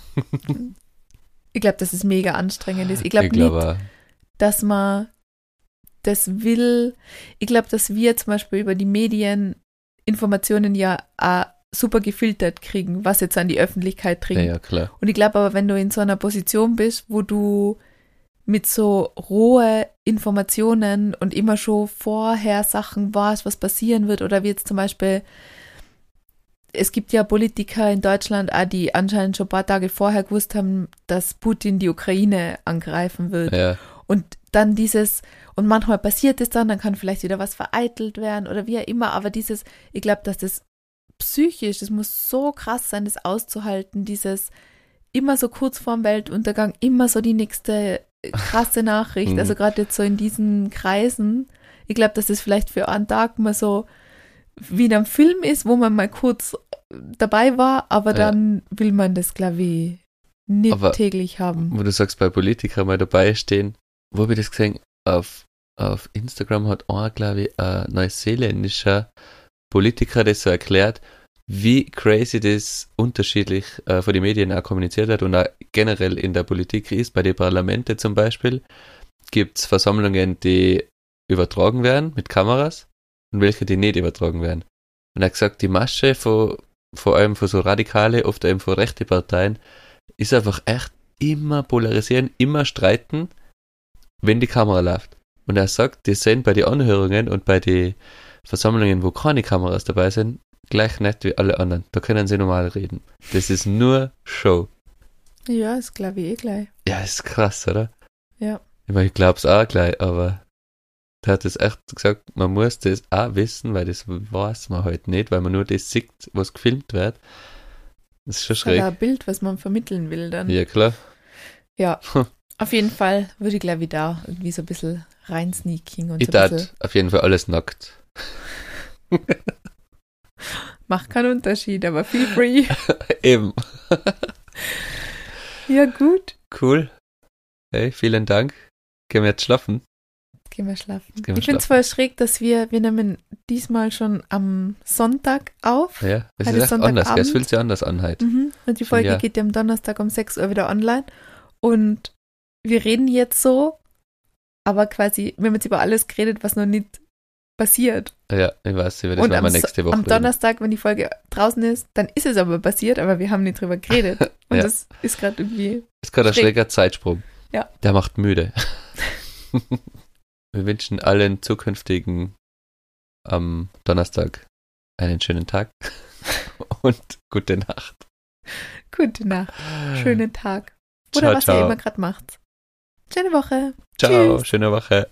ich glaube, dass es mega anstrengend ist. Ich glaube ich nicht, auch. dass man das will. Ich glaube, dass wir zum Beispiel über die Medien Informationen ja auch super gefiltert kriegen, was jetzt an die Öffentlichkeit ja, dringt. ja, klar. Und ich glaube aber, wenn du in so einer Position bist, wo du mit so rohe Informationen und immer schon vorher Sachen weißt, was passieren wird, oder wie jetzt zum Beispiel, es gibt ja Politiker in Deutschland, auch, die anscheinend schon ein paar Tage vorher gewusst haben, dass Putin die Ukraine angreifen wird. Ja, Und dann dieses, und manchmal passiert es dann, dann kann vielleicht wieder was vereitelt werden oder wie auch immer, aber dieses, ich glaube, dass das psychisch, das muss so krass sein, das auszuhalten, dieses immer so kurz vorm Weltuntergang, immer so die nächste krasse Nachricht, Mhm. also gerade jetzt so in diesen Kreisen, ich glaube, dass das vielleicht für einen Tag mal so wie in einem Film ist, wo man mal kurz dabei war, aber Ja. dann will man das, glaube ich, nicht Aber- täglich haben. wo du sagst, bei Politikern mal dabei stehen, wo habe ich das gesehen? Auf, auf Instagram hat einer, glaube ich, ein neuseeländischer Politiker das so erklärt, wie crazy das unterschiedlich äh, von den Medien auch kommuniziert wird und auch generell in der Politik ist. Bei den Parlamente zum Beispiel gibt es Versammlungen, die übertragen werden mit Kameras und welche, die nicht übertragen werden. Und er hat gesagt, die Masche von, vor allem von so Radikale, oft eben von rechte Parteien, ist einfach echt immer polarisieren, immer streiten, wenn die Kamera läuft. Und er sagt, die sind bei den Anhörungen und bei den Versammlungen, wo keine Kameras dabei sind, gleich nett wie alle anderen. Da können sie normal reden. Das ist nur Show. Ja, das glaube ich eh gleich. Ja, ist krass, oder? Ja. Ich, meine, ich glaub's auch gleich, aber der hat es echt gesagt, man muss das auch wissen, weil das weiß man halt nicht, weil man nur das sieht, was gefilmt wird. Das ist schon Das ist halt schräg. ein Bild, was man vermitteln will dann. Ja, klar. Ja. Auf jeden Fall würde ich glaube ich da irgendwie so ein bisschen reinsneaking und Ich so ein bisschen. auf jeden Fall alles nackt. Macht keinen Unterschied, aber feel free. Eben. ja, gut. Cool. Hey, vielen Dank. Gehen wir jetzt schlafen? Gehen wir schlafen. Gehen wir ich finde es voll schräg, dass wir, wir nehmen diesmal schon am Sonntag auf. Ja, es ist anders, gell? Es fühlt sich anders an heute. Mhm. Und die Folge Ja. geht ja am Donnerstag um 6 Uhr wieder online. Und wir reden jetzt so, aber quasi, wir haben jetzt über alles geredet, was noch nicht passiert. Ja, ich weiß, das werden am, wir So- nächste Woche am reden. Donnerstag, wenn die Folge draußen ist, dann ist es aber passiert, aber wir haben nicht drüber geredet. Und Ja. das ist gerade irgendwie. ist gerade ein schräg. schräger Zeitsprung. Ja. Der macht müde. wir wünschen allen zukünftigen am Donnerstag einen schönen Tag und gute Nacht. Gute Nacht, schönen Tag. Oder Ciao, was ihr ciao. immer gerade macht. Schöne Woche. Ciao, Tschüss. schöne Woche.